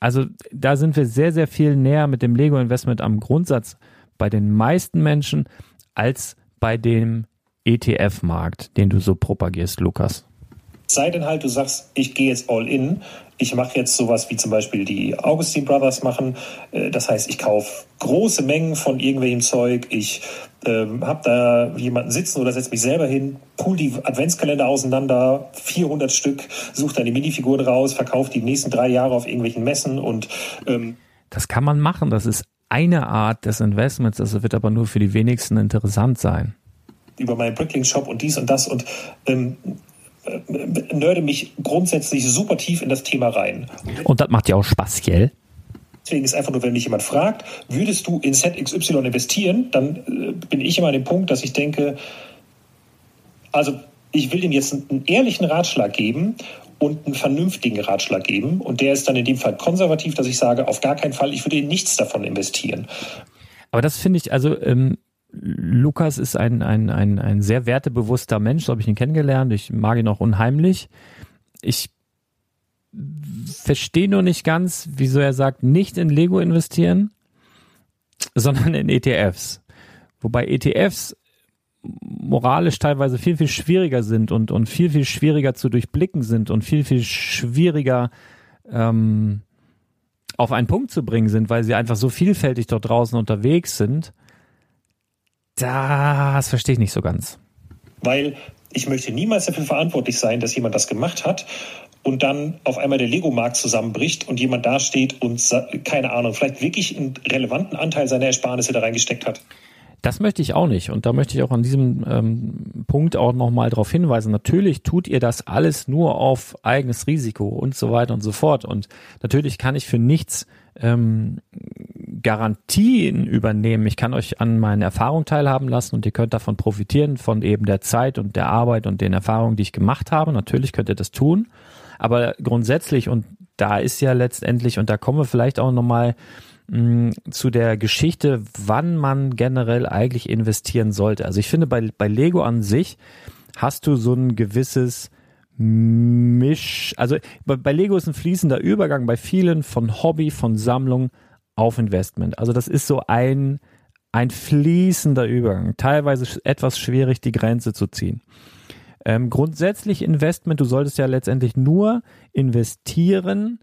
Speaker 5: Also da sind wir sehr, sehr viel näher mit dem Lego-Investment am Grundsatz bei den meisten Menschen als bei dem ETF-Markt, den du so propagierst, Lukas?
Speaker 3: Sei denn halt, du sagst, ich gehe jetzt all in. Ich mache jetzt sowas wie zum Beispiel die Augustin Brothers machen. Äh, das heißt, ich kaufe große Mengen von irgendwelchem Zeug. Ich ähm, habe da jemanden sitzen oder setze mich selber hin, pull die Adventskalender auseinander, 400 Stück, suche dann die Minifiguren raus, verkaufe die nächsten drei Jahre auf irgendwelchen Messen und ähm
Speaker 5: das kann man machen. Das ist eine Art des Investments. Das wird aber nur für die wenigsten interessant sein
Speaker 3: über meinen Bricklink-Shop und dies und das und ähm, äh, nörde mich grundsätzlich super tief in das Thema rein.
Speaker 5: Und das macht ja auch Spaß, gell?
Speaker 3: Deswegen ist einfach nur, wenn mich jemand fragt, würdest du in ZXY investieren, dann äh, bin ich immer an dem Punkt, dass ich denke, also ich will dem jetzt einen ehrlichen Ratschlag geben und einen vernünftigen Ratschlag geben. Und der ist dann in dem Fall konservativ, dass ich sage, auf gar keinen Fall, ich würde in nichts davon investieren.
Speaker 5: Aber das finde ich, also ähm, Lukas ist ein, ein, ein, ein sehr wertebewusster Mensch, so habe ich ihn kennengelernt. Ich mag ihn auch unheimlich. Ich verstehe nur nicht ganz, wieso er sagt, nicht in Lego investieren, sondern in ETFs. Wobei ETFs moralisch teilweise viel, viel schwieriger sind und, und viel, viel schwieriger zu durchblicken sind und viel, viel schwieriger ähm, auf einen Punkt zu bringen sind, weil sie einfach so vielfältig dort draußen unterwegs sind das verstehe ich nicht so ganz.
Speaker 3: Weil ich möchte niemals dafür verantwortlich sein, dass jemand das gemacht hat und dann auf einmal der Lego-Markt zusammenbricht und jemand dasteht und, keine Ahnung, vielleicht wirklich einen relevanten Anteil seiner Ersparnisse da reingesteckt hat.
Speaker 5: Das möchte ich auch nicht. Und da möchte ich auch an diesem ähm, Punkt auch nochmal darauf hinweisen. Natürlich tut ihr das alles nur auf eigenes Risiko und so weiter und so fort. Und natürlich kann ich für nichts ähm, Garantien übernehmen. Ich kann euch an meinen Erfahrungen teilhaben lassen und ihr könnt davon profitieren, von eben der Zeit und der Arbeit und den Erfahrungen, die ich gemacht habe. Natürlich könnt ihr das tun. Aber grundsätzlich, und da ist ja letztendlich, und da kommen wir vielleicht auch nochmal mm, zu der Geschichte, wann man generell eigentlich investieren sollte. Also ich finde, bei, bei Lego an sich hast du so ein gewisses Misch, also bei, bei Lego ist ein fließender Übergang bei vielen von Hobby, von Sammlung auf Investment. Also das ist so ein, ein fließender Übergang. Teilweise etwas schwierig, die Grenze zu ziehen. Ähm, grundsätzlich Investment, du solltest ja letztendlich nur investieren,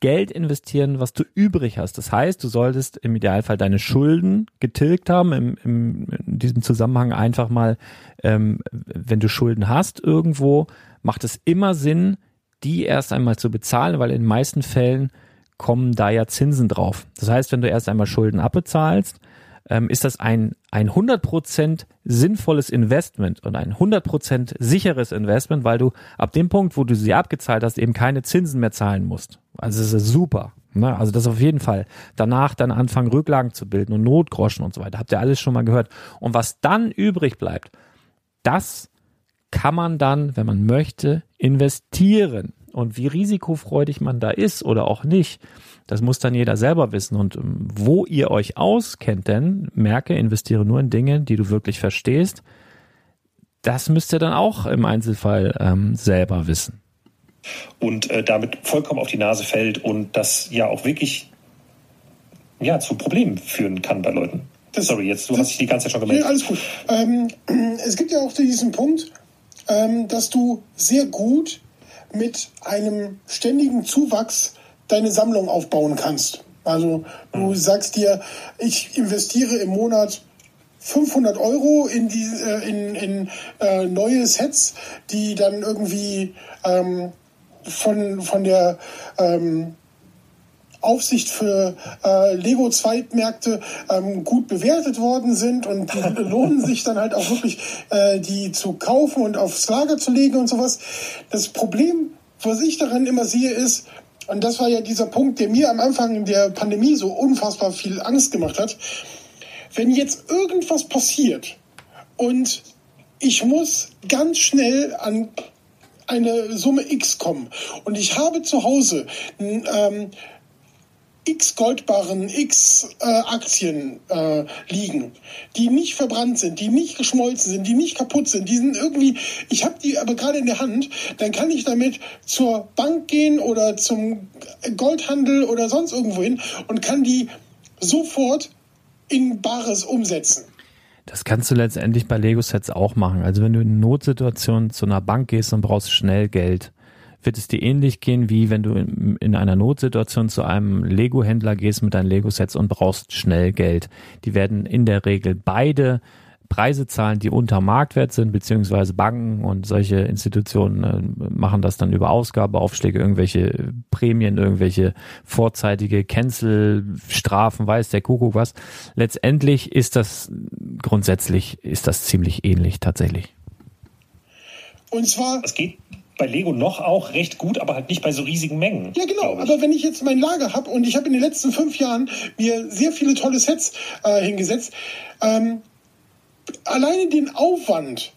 Speaker 5: Geld investieren, was du übrig hast. Das heißt, du solltest im Idealfall deine Schulden getilgt haben. Im, im, in diesem Zusammenhang einfach mal, ähm, wenn du Schulden hast irgendwo, macht es immer Sinn, die erst einmal zu bezahlen, weil in den meisten Fällen kommen da ja Zinsen drauf. Das heißt, wenn du erst einmal Schulden abbezahlst, ähm, ist das ein, ein 100% sinnvolles Investment und ein 100% sicheres Investment, weil du ab dem Punkt, wo du sie abgezahlt hast, eben keine Zinsen mehr zahlen musst. Also es ist super. Ne? Also das auf jeden Fall. Danach dann anfangen, Rücklagen zu bilden und Notgroschen und so weiter. Habt ihr alles schon mal gehört. Und was dann übrig bleibt, das kann man dann, wenn man möchte, investieren. Und wie risikofreudig man da ist oder auch nicht, das muss dann jeder selber wissen. Und ähm, wo ihr euch auskennt, denn merke, investiere nur in Dinge, die du wirklich verstehst. Das müsst ihr dann auch im Einzelfall ähm, selber wissen.
Speaker 3: Und äh, damit vollkommen auf die Nase fällt und das ja auch wirklich ja, zu Problemen führen kann bei Leuten. Sorry, jetzt, du das, hast dich die ganze Zeit schon gemeldet.
Speaker 4: Ja, alles gut. Ähm, es gibt ja auch diesen Punkt, ähm, dass du sehr gut mit einem ständigen Zuwachs deine Sammlung aufbauen kannst. Also du mhm. sagst dir, ich investiere im Monat 500 Euro in die äh, in, in äh, neue Sets, die dann irgendwie ähm, von von der ähm, Aufsicht für äh, Lego Zweitmärkte ähm, gut bewertet worden sind und die lohnen sich dann halt auch wirklich, äh, die zu kaufen und aufs Lager zu legen und sowas. Das Problem, was ich daran immer sehe, ist, und das war ja dieser Punkt, der mir am Anfang der Pandemie so unfassbar viel Angst gemacht hat. Wenn jetzt irgendwas passiert und ich muss ganz schnell an eine Summe X kommen und ich habe zu Hause ähm, x Goldbarren, x äh, Aktien äh, liegen, die nicht verbrannt sind, die nicht geschmolzen sind, die nicht kaputt sind, die sind irgendwie, ich habe die aber gerade in der Hand, dann kann ich damit zur Bank gehen oder zum Goldhandel oder sonst irgendwo hin und kann die sofort in Bares umsetzen.
Speaker 5: Das kannst du letztendlich bei Lego-Sets auch machen. Also wenn du in Notsituationen zu einer Bank gehst und brauchst schnell Geld, wird es dir ähnlich gehen, wie wenn du in, in einer Notsituation zu einem Lego-Händler gehst mit deinen Lego-Sets und brauchst schnell Geld. Die werden in der Regel beide Preise zahlen, die unter Marktwert sind, beziehungsweise Banken und solche Institutionen äh, machen das dann über Ausgabeaufschläge, irgendwelche Prämien, irgendwelche vorzeitige Cancel-Strafen, weiß der Kuckuck was. Letztendlich ist das grundsätzlich, ist das ziemlich ähnlich tatsächlich.
Speaker 3: Und zwar. Es geht bei Lego noch auch recht gut, aber halt nicht bei so riesigen Mengen.
Speaker 4: Ja, genau. Aber wenn ich jetzt mein Lager habe und ich habe in den letzten fünf Jahren mir sehr viele tolle Sets äh, hingesetzt, ähm, alleine den Aufwand,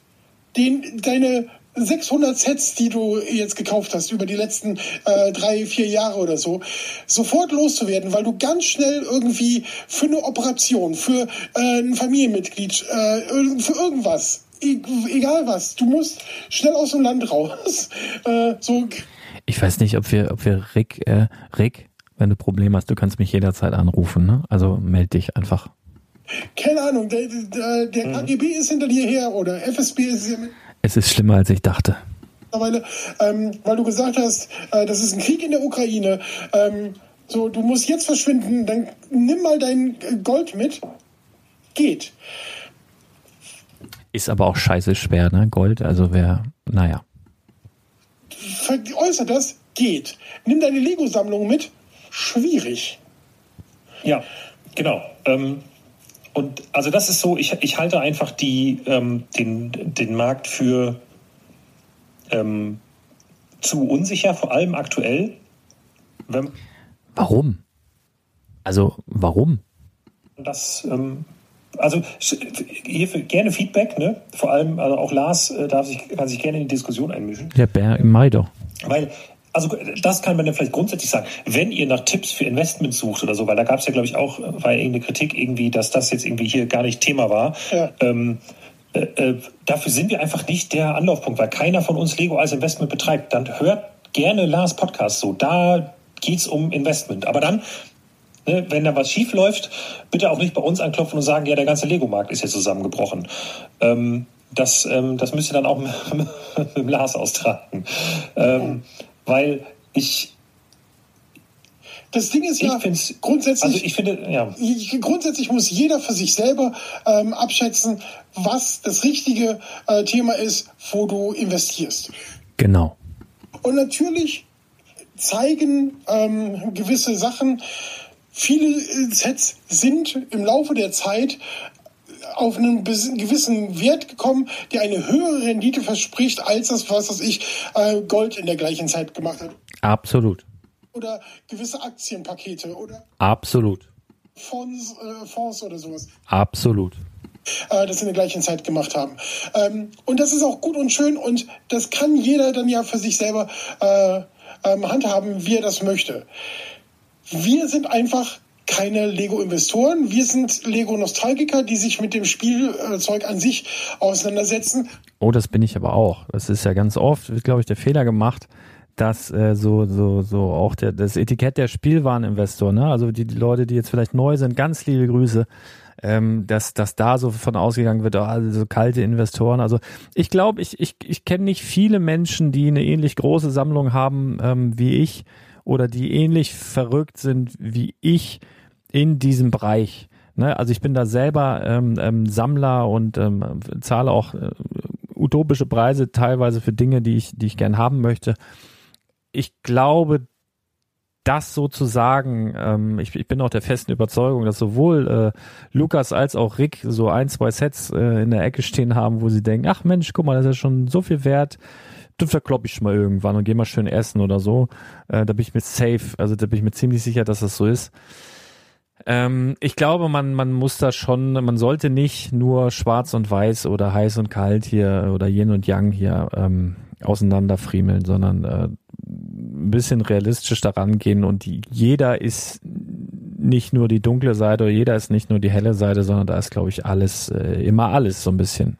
Speaker 4: den deine 600 Sets, die du jetzt gekauft hast über die letzten äh, drei, vier Jahre oder so, sofort loszuwerden, weil du ganz schnell irgendwie für eine Operation, für äh, ein Familienmitglied, äh, für irgendwas egal was, du musst schnell aus dem Land raus. Äh, so.
Speaker 5: Ich weiß nicht, ob wir, ob wir Rick, äh, Rick, wenn du Probleme hast, du kannst mich jederzeit anrufen, ne? Also melde dich einfach.
Speaker 4: Keine Ahnung, der, der, der mhm. KGB ist hinter dir her oder FSB ist hier.
Speaker 5: Es ist schlimmer, als ich dachte.
Speaker 4: Mittlerweile, ähm, weil du gesagt hast, äh, das ist ein Krieg in der Ukraine. Ähm, so, du musst jetzt verschwinden, dann nimm mal dein Gold mit. Geht.
Speaker 5: Ist aber auch scheiße schwer, ne? Gold, also wer, naja.
Speaker 4: Veräußert das? Geht. Nimm deine Lego-Sammlung mit? Schwierig.
Speaker 3: Ja, genau. Ähm, und also das ist so, ich, ich halte einfach die, ähm, den, den Markt für ähm, zu unsicher, vor allem aktuell.
Speaker 5: warum? Also warum?
Speaker 3: Das ähm, also hier gerne Feedback, ne? Vor allem, also auch Lars äh, darf sich, kann sich gerne in die Diskussion einmischen.
Speaker 5: Ja, Bär im Mai doch.
Speaker 3: Weil, also das kann man dann vielleicht grundsätzlich sagen, wenn ihr nach Tipps für Investments sucht oder so, weil da gab es ja, glaube ich, auch, war irgendeine Kritik irgendwie, dass das jetzt irgendwie hier gar nicht Thema war. Ja. Ähm, äh, äh, dafür sind wir einfach nicht der Anlaufpunkt, weil keiner von uns Lego als Investment betreibt. Dann hört gerne Lars Podcast so. Da geht es um Investment. Aber dann Ne, wenn da was schief läuft, bitte auch nicht bei uns anklopfen und sagen, ja, der ganze Lego-Markt ist jetzt zusammengebrochen. Ähm, das, ähm, das müsst ihr dann auch mit, mit dem Lars austragen. Ähm, weil ich,
Speaker 4: Das Ding ist ja, grundsätzlich,
Speaker 3: also ich finde, ja.
Speaker 4: grundsätzlich muss jeder für sich selber ähm, abschätzen, was das richtige äh, Thema ist, wo du investierst.
Speaker 5: Genau.
Speaker 4: Und natürlich zeigen ähm, gewisse Sachen, viele äh, Sets sind im Laufe der Zeit auf einen gewissen Wert gekommen, der eine höhere Rendite verspricht, als das, was weiß ich, äh, Gold in der gleichen Zeit gemacht hat.
Speaker 5: Absolut.
Speaker 4: Oder gewisse Aktienpakete oder
Speaker 5: Absolut.
Speaker 4: Fonds, äh, Fonds oder sowas.
Speaker 5: Absolut.
Speaker 4: äh, das in der gleichen Zeit gemacht haben. Ähm, und das ist auch gut und schön und das kann jeder dann ja für sich selber äh, ähm, handhaben, wie er das möchte. Wir sind einfach keine Lego-Investoren, wir sind Lego-Nostalgiker, die sich mit dem Spielzeug an sich auseinandersetzen.
Speaker 5: Oh, das bin ich aber auch. Das ist ja ganz oft, glaube ich, der Fehler gemacht, dass äh, so, so, so auch der, das Etikett der Spielwareninvestor, ne? Also die, die Leute, die jetzt vielleicht neu sind, ganz liebe Grüße, ähm, dass, dass da so von ausgegangen wird, also so kalte Investoren. Also ich glaube, ich, ich, ich kenne nicht viele Menschen, die eine ähnlich große Sammlung haben ähm, wie ich oder die ähnlich verrückt sind wie ich in diesem Bereich. Ne? Also ich bin da selber ähm, ähm, Sammler und ähm, zahle auch äh, utopische Preise teilweise für Dinge, die ich, die ich gern haben möchte. Ich glaube, das sozusagen, ähm, ich, ich bin auch der festen Überzeugung, dass sowohl äh, Lukas als auch Rick so ein, zwei Sets äh, in der Ecke stehen haben, wo sie denken, ach Mensch, guck mal, das ist schon so viel wert, das verklopp ich mal irgendwann und geh mal schön essen oder so. Äh, da bin ich mir safe, also da bin ich mir ziemlich sicher, dass das so ist. Ähm, ich glaube, man, man muss da schon, man sollte nicht nur schwarz und weiß oder heiß und kalt hier oder Yin und Yang hier ähm, auseinanderfriemeln, sondern äh, ein bisschen realistisch daran gehen und die, jeder ist nicht nur die dunkle Seite oder jeder ist nicht nur die helle Seite, sondern da ist, glaube ich, alles, äh, immer alles so ein bisschen.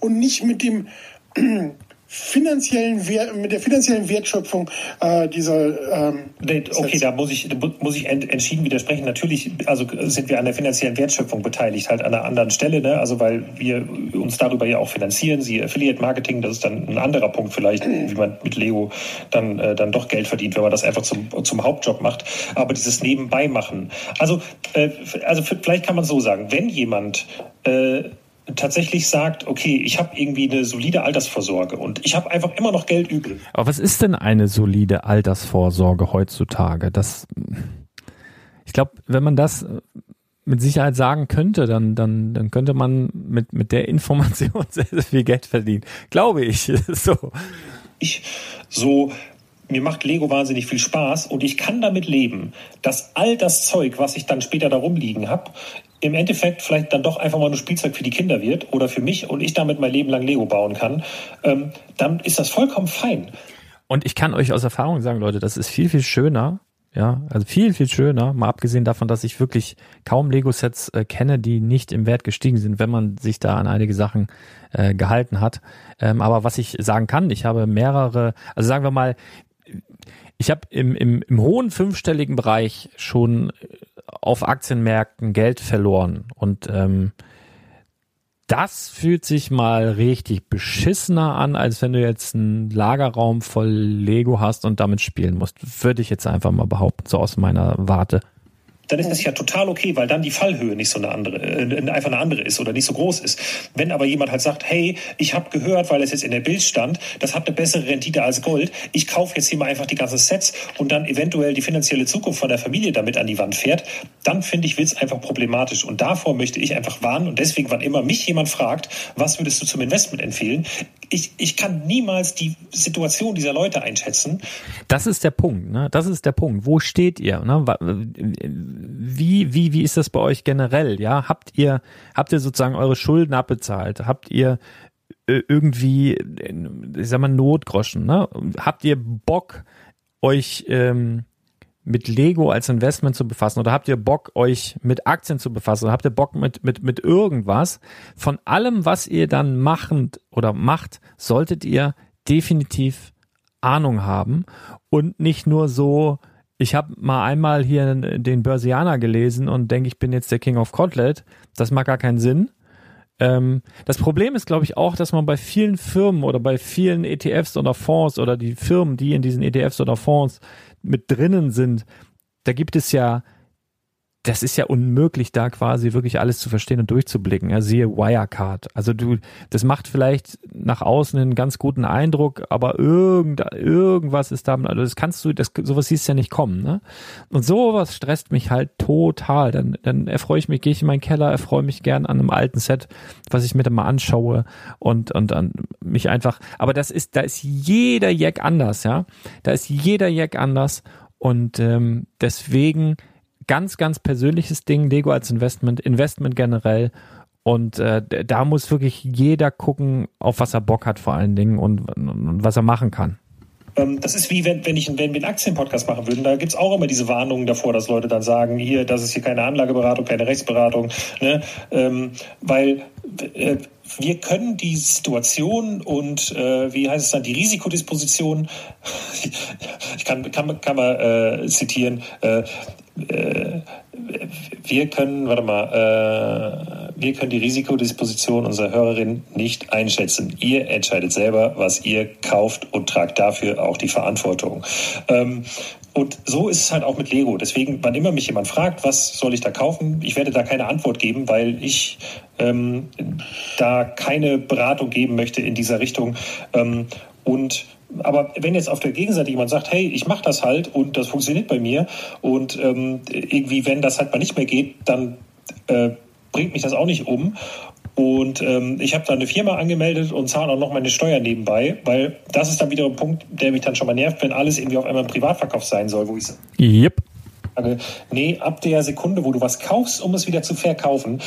Speaker 4: und nicht mit dem finanziellen Wert, mit der finanziellen Wertschöpfung äh, dieser ähm,
Speaker 3: okay,
Speaker 4: Sets.
Speaker 3: da muss ich, muss ich ent, entschieden widersprechen. Natürlich, also sind wir an der finanziellen Wertschöpfung beteiligt, halt an einer anderen Stelle, ne? Also weil wir uns darüber ja auch finanzieren. Sie Affiliate Marketing, das ist dann ein anderer Punkt vielleicht, wie man mit Lego dann äh, dann doch Geld verdient, wenn man das einfach zum zum Hauptjob macht. Aber dieses Nebenbei machen, also äh, also vielleicht kann man so sagen, wenn jemand äh, tatsächlich sagt, okay, ich habe irgendwie eine solide Altersvorsorge und ich habe einfach immer noch Geld übrig.
Speaker 5: Aber was ist denn eine solide Altersvorsorge heutzutage? Das, ich glaube, wenn man das äh, mit Sicherheit sagen könnte, dann, dann, dann könnte man mit, mit der Information sehr, sehr viel Geld verdienen. Glaube ich. So.
Speaker 3: ich so mir macht Lego wahnsinnig viel Spaß und ich kann damit leben, dass all das Zeug, was ich dann später da rumliegen habe, im Endeffekt vielleicht dann doch einfach mal nur Spielzeug für die Kinder wird oder für mich und ich damit mein Leben lang Lego bauen kann, ähm, dann ist das vollkommen fein.
Speaker 5: Und ich kann euch aus Erfahrung sagen, Leute, das ist viel, viel schöner. Ja, also viel, viel schöner, mal abgesehen davon, dass ich wirklich kaum Lego-Sets äh, kenne, die nicht im Wert gestiegen sind, wenn man sich da an einige Sachen äh, gehalten hat. Ähm, aber was ich sagen kann, ich habe mehrere, also sagen wir mal, ich habe im, im, im hohen fünfstelligen Bereich schon auf Aktienmärkten Geld verloren. Und ähm, das fühlt sich mal richtig beschissener an, als wenn du jetzt einen Lagerraum voll Lego hast und damit spielen musst. Würde ich jetzt einfach mal behaupten, so aus meiner Warte.
Speaker 3: Dann ist das ja total okay, weil dann die Fallhöhe nicht so eine andere, äh, einfach eine andere ist oder nicht so groß ist. Wenn aber jemand halt sagt, hey, ich habe gehört, weil es jetzt in der Bild stand, das hat eine bessere Rendite als Gold, ich kaufe jetzt hier mal einfach die ganzen Sets und dann eventuell die finanzielle Zukunft von der Familie damit an die Wand fährt, dann finde ich, wird's einfach problematisch. Und davor möchte ich einfach warnen und deswegen, wann immer mich jemand fragt, was würdest du zum Investment empfehlen, ich, ich kann niemals die Situation dieser Leute einschätzen.
Speaker 5: Das ist der Punkt, ne? Das ist der Punkt. Wo steht ihr? Ne? Wie, wie, wie ist das bei euch generell? Ja, habt ihr, habt ihr sozusagen eure Schulden abbezahlt? Habt ihr äh, irgendwie, äh, ich sag mal, Notgroschen, ne? Habt ihr Bock, euch ähm, mit Lego als Investment zu befassen oder habt ihr Bock, euch mit Aktien zu befassen oder habt ihr Bock mit, mit, mit irgendwas? Von allem, was ihr dann machend oder macht, solltet ihr definitiv Ahnung haben und nicht nur so, ich habe mal einmal hier den Börsianer gelesen und denke, ich bin jetzt der King of Kotlet. Das macht gar keinen Sinn. Ähm, das Problem ist, glaube ich, auch, dass man bei vielen Firmen oder bei vielen ETFs oder Fonds oder die Firmen, die in diesen ETFs oder Fonds mit drinnen sind, da gibt es ja das ist ja unmöglich, da quasi wirklich alles zu verstehen und durchzublicken. Ja, siehe Wirecard. Also du, das macht vielleicht nach außen einen ganz guten Eindruck, aber irgend, irgendwas ist da, also das kannst du, das, sowas siehst du ja nicht kommen, ne? Und sowas stresst mich halt total. Dann, dann erfreue ich mich, gehe ich in meinen Keller, erfreue mich gern an einem alten Set, was ich mir dann mal anschaue und, und dann mich einfach, aber das ist, da ist jeder Jack anders, ja? Da ist jeder Jack anders und ähm, deswegen, ganz, ganz persönliches Ding, Lego als Investment, Investment generell. Und äh, da muss wirklich jeder gucken, auf was er Bock hat vor allen Dingen und, und was er machen kann.
Speaker 3: Ähm, das ist wie wenn, wenn ich wenn wir einen Aktienpodcast machen würden, da gibt's auch immer diese Warnungen davor, dass Leute dann sagen, hier, das ist hier keine Anlageberatung, keine Rechtsberatung. Ne? Ähm, weil äh, wir können die Situation und äh, wie heißt es dann, die Risikodisposition, ich kann, kann, kann man äh, zitieren, äh, äh, wir können, warte mal, äh, wir können die Risikodisposition unserer Hörerin nicht einschätzen. Ihr entscheidet selber, was ihr kauft und tragt dafür auch die Verantwortung. Ähm, und so ist es halt auch mit Lego. Deswegen, wann immer mich jemand fragt, was soll ich da kaufen, ich werde da keine Antwort geben, weil ich ähm, da keine Beratung geben möchte in dieser Richtung. Ähm, und aber wenn jetzt auf der Gegenseite jemand sagt, hey, ich mache das halt und das funktioniert bei mir und ähm, irgendwie, wenn das halt mal nicht mehr geht, dann äh, bringt mich das auch nicht um. Und ähm, ich habe da eine Firma angemeldet und zahle auch noch meine Steuern nebenbei, weil das ist dann wieder ein Punkt, der mich dann schon mal nervt, wenn alles irgendwie auf einmal im Privatverkauf sein soll, wo ich
Speaker 5: yep.
Speaker 3: sage, nee, ab der Sekunde, wo du was kaufst, um es wieder zu verkaufen,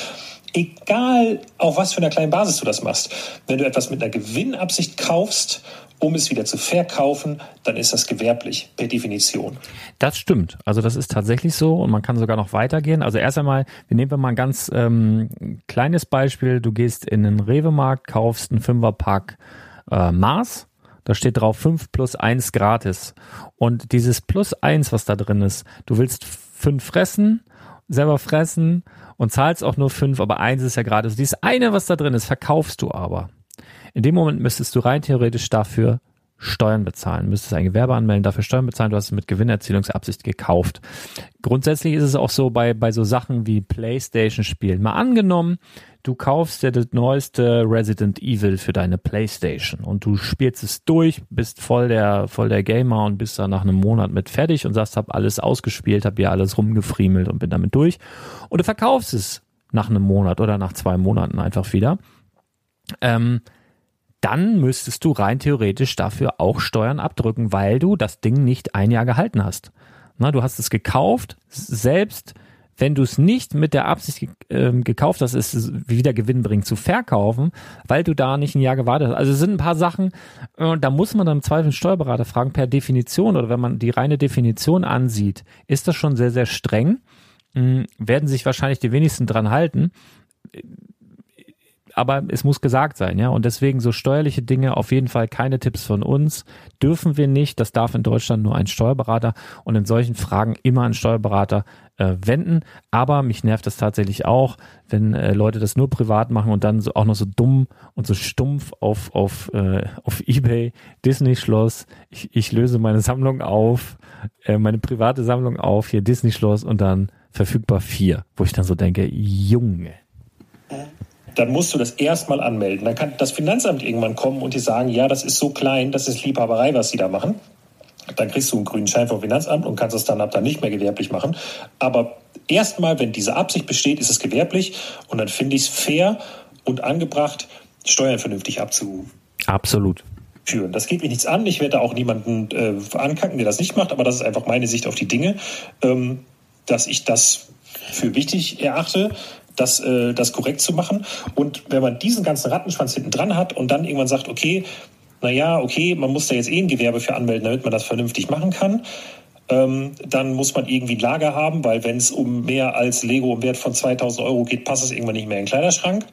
Speaker 3: egal auf was für einer kleinen Basis du das machst, wenn du etwas mit einer Gewinnabsicht kaufst um es wieder zu verkaufen, dann ist das gewerblich per Definition.
Speaker 5: Das stimmt. Also das ist tatsächlich so und man kann sogar noch weitergehen. Also erst einmal, wir nehmen mal ein ganz ähm, kleines Beispiel. Du gehst in den Rewe-Markt, kaufst einen Fünferpack äh, Mars. Da steht drauf 5 plus 1 gratis. Und dieses plus 1, was da drin ist, du willst 5 fressen, selber fressen und zahlst auch nur 5, aber 1 ist ja gratis. Dieses eine, was da drin ist, verkaufst du aber. In dem Moment müsstest du rein theoretisch dafür Steuern bezahlen, müsstest ein Gewerbe anmelden, dafür Steuern bezahlen, du hast es mit Gewinnerzielungsabsicht gekauft. Grundsätzlich ist es auch so bei, bei so Sachen wie Playstation-Spielen. Mal angenommen, du kaufst dir das neueste Resident Evil für deine Playstation und du spielst es durch, bist voll der, voll der Gamer und bist dann nach einem Monat mit fertig und sagst, hab alles ausgespielt, hab hier alles rumgefriemelt und bin damit durch. Und du verkaufst es nach einem Monat oder nach zwei Monaten einfach wieder. Ähm, dann müsstest du rein theoretisch dafür auch Steuern abdrücken, weil du das Ding nicht ein Jahr gehalten hast. Na, du hast es gekauft, selbst wenn du es nicht mit der Absicht äh, gekauft hast, es wieder Gewinn bringt zu verkaufen, weil du da nicht ein Jahr gewartet hast. Also es sind ein paar Sachen, äh, da muss man dann im Zweifel einen Steuerberater fragen, per Definition oder wenn man die reine Definition ansieht, ist das schon sehr, sehr streng. Äh, werden sich wahrscheinlich die wenigsten dran halten aber es muss gesagt sein, ja. Und deswegen so steuerliche Dinge auf jeden Fall keine Tipps von uns. Dürfen wir nicht. Das darf in Deutschland nur ein Steuerberater und in solchen Fragen immer ein Steuerberater äh, wenden. Aber mich nervt das tatsächlich auch, wenn äh, Leute das nur privat machen und dann so auch noch so dumm und so stumpf auf, auf, äh, auf Ebay, Disney-Schloss, ich, ich löse meine Sammlung auf, äh, meine private Sammlung auf, hier Disney-Schloss und dann verfügbar vier, wo ich dann so denke, Junge
Speaker 3: dann musst du das erstmal anmelden. Dann kann das Finanzamt irgendwann kommen und dir sagen, ja, das ist so klein, das ist Liebhaberei, was sie da machen. Dann kriegst du einen grünen Schein vom Finanzamt und kannst es dann ab dann nicht mehr gewerblich machen. Aber erstmal, wenn diese Absicht besteht, ist es gewerblich und dann finde ich es fair und angebracht, Steuern vernünftig abzu.
Speaker 5: Absolut.
Speaker 3: Das geht mir nichts an. Ich werde auch niemanden äh, ankacken, der das nicht macht, aber das ist einfach meine Sicht auf die Dinge, ähm, dass ich das für wichtig erachte, das, äh, das korrekt zu machen. Und wenn man diesen ganzen Rattenschwanz hinten dran hat und dann irgendwann sagt, okay, naja, okay, man muss da jetzt eh ein Gewerbe für anmelden, damit man das vernünftig machen kann, ähm, dann muss man irgendwie ein Lager haben, weil wenn es um mehr als Lego im Wert von 2000 Euro geht, passt es irgendwann nicht mehr in den Kleiderschrank.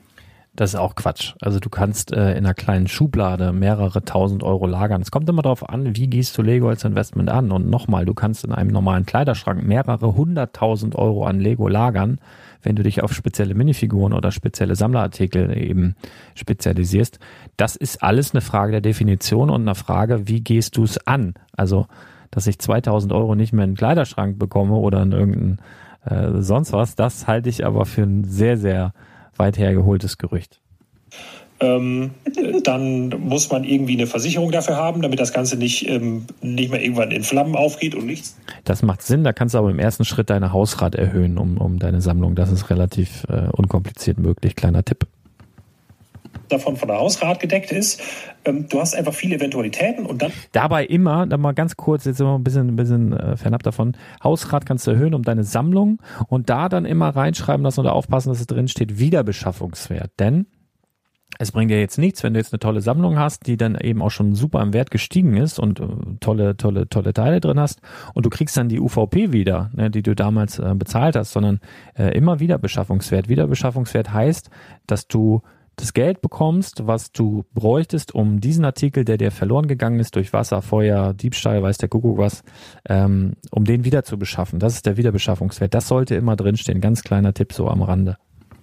Speaker 5: Das ist auch Quatsch. Also du kannst äh, in einer kleinen Schublade mehrere tausend Euro lagern. Es kommt immer darauf an, wie gehst du Lego als Investment an. Und nochmal, du kannst in einem normalen Kleiderschrank mehrere hunderttausend Euro an Lego lagern wenn du dich auf spezielle Minifiguren oder spezielle Sammlerartikel eben spezialisierst. Das ist alles eine Frage der Definition und eine Frage, wie gehst du es an? Also dass ich 2000 Euro nicht mehr in den Kleiderschrank bekomme oder in irgendein äh, sonst was. Das halte ich aber für ein sehr, sehr weit hergeholtes Gerücht.
Speaker 3: Ähm, dann muss man irgendwie eine Versicherung dafür haben, damit das Ganze nicht, ähm, nicht mehr irgendwann in Flammen aufgeht und nichts.
Speaker 5: Das macht Sinn, da kannst du aber im ersten Schritt deine Hausrat erhöhen, um, um deine Sammlung. Das ist relativ äh, unkompliziert möglich. Kleiner Tipp
Speaker 3: davon von der Hausrat gedeckt ist. Ähm, du hast einfach viele Eventualitäten und dann.
Speaker 5: Dabei immer, dann mal ganz kurz, jetzt wir ein bisschen, ein bisschen äh, fernab davon. Hausrat kannst du erhöhen um deine Sammlung und da dann immer reinschreiben lassen oder aufpassen, dass es drin steht, Wiederbeschaffungswert. Denn es bringt dir jetzt nichts, wenn du jetzt eine tolle Sammlung hast, die dann eben auch schon super im Wert gestiegen ist und äh, tolle, tolle, tolle Teile drin hast und du kriegst dann die UVP wieder, ne, die du damals äh, bezahlt hast, sondern äh, immer Wiederbeschaffungswert. Wiederbeschaffungswert heißt, dass du das Geld bekommst, was du bräuchtest, um diesen Artikel, der dir verloren gegangen ist durch Wasser, Feuer, Diebstahl, weiß der Kuckuck was, ähm, um den wieder zu beschaffen. Das ist der Wiederbeschaffungswert. Das sollte immer drinstehen. Ganz kleiner Tipp so am Rande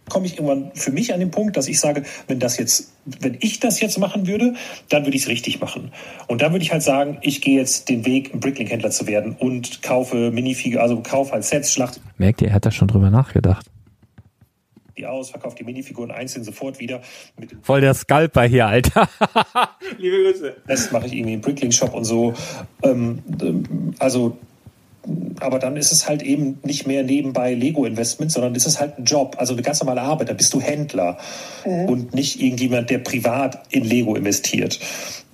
Speaker 3: komme ich irgendwann für mich an den Punkt, dass ich sage, wenn das jetzt, wenn ich das jetzt machen würde, dann würde ich es richtig machen. Und dann würde ich halt sagen, ich gehe jetzt den Weg, ein Bricklink-Händler zu werden und kaufe Minifiguren, also kaufe halt Sets, Schlacht.
Speaker 5: Merkt ihr, er hat da schon drüber nachgedacht
Speaker 3: die aus, verkauft die Minifiguren einzeln sofort wieder.
Speaker 5: Voll der Scalper hier, Alter.
Speaker 3: Liebe Grüße. Das mache ich irgendwie im Bricklink-Shop und so. Ähm, ähm, also aber dann ist es halt eben nicht mehr nebenbei Lego-Investment, sondern ist es halt ein Job, also eine ganz normale Arbeit. Da bist du Händler mhm. und nicht irgendjemand, der privat in Lego investiert.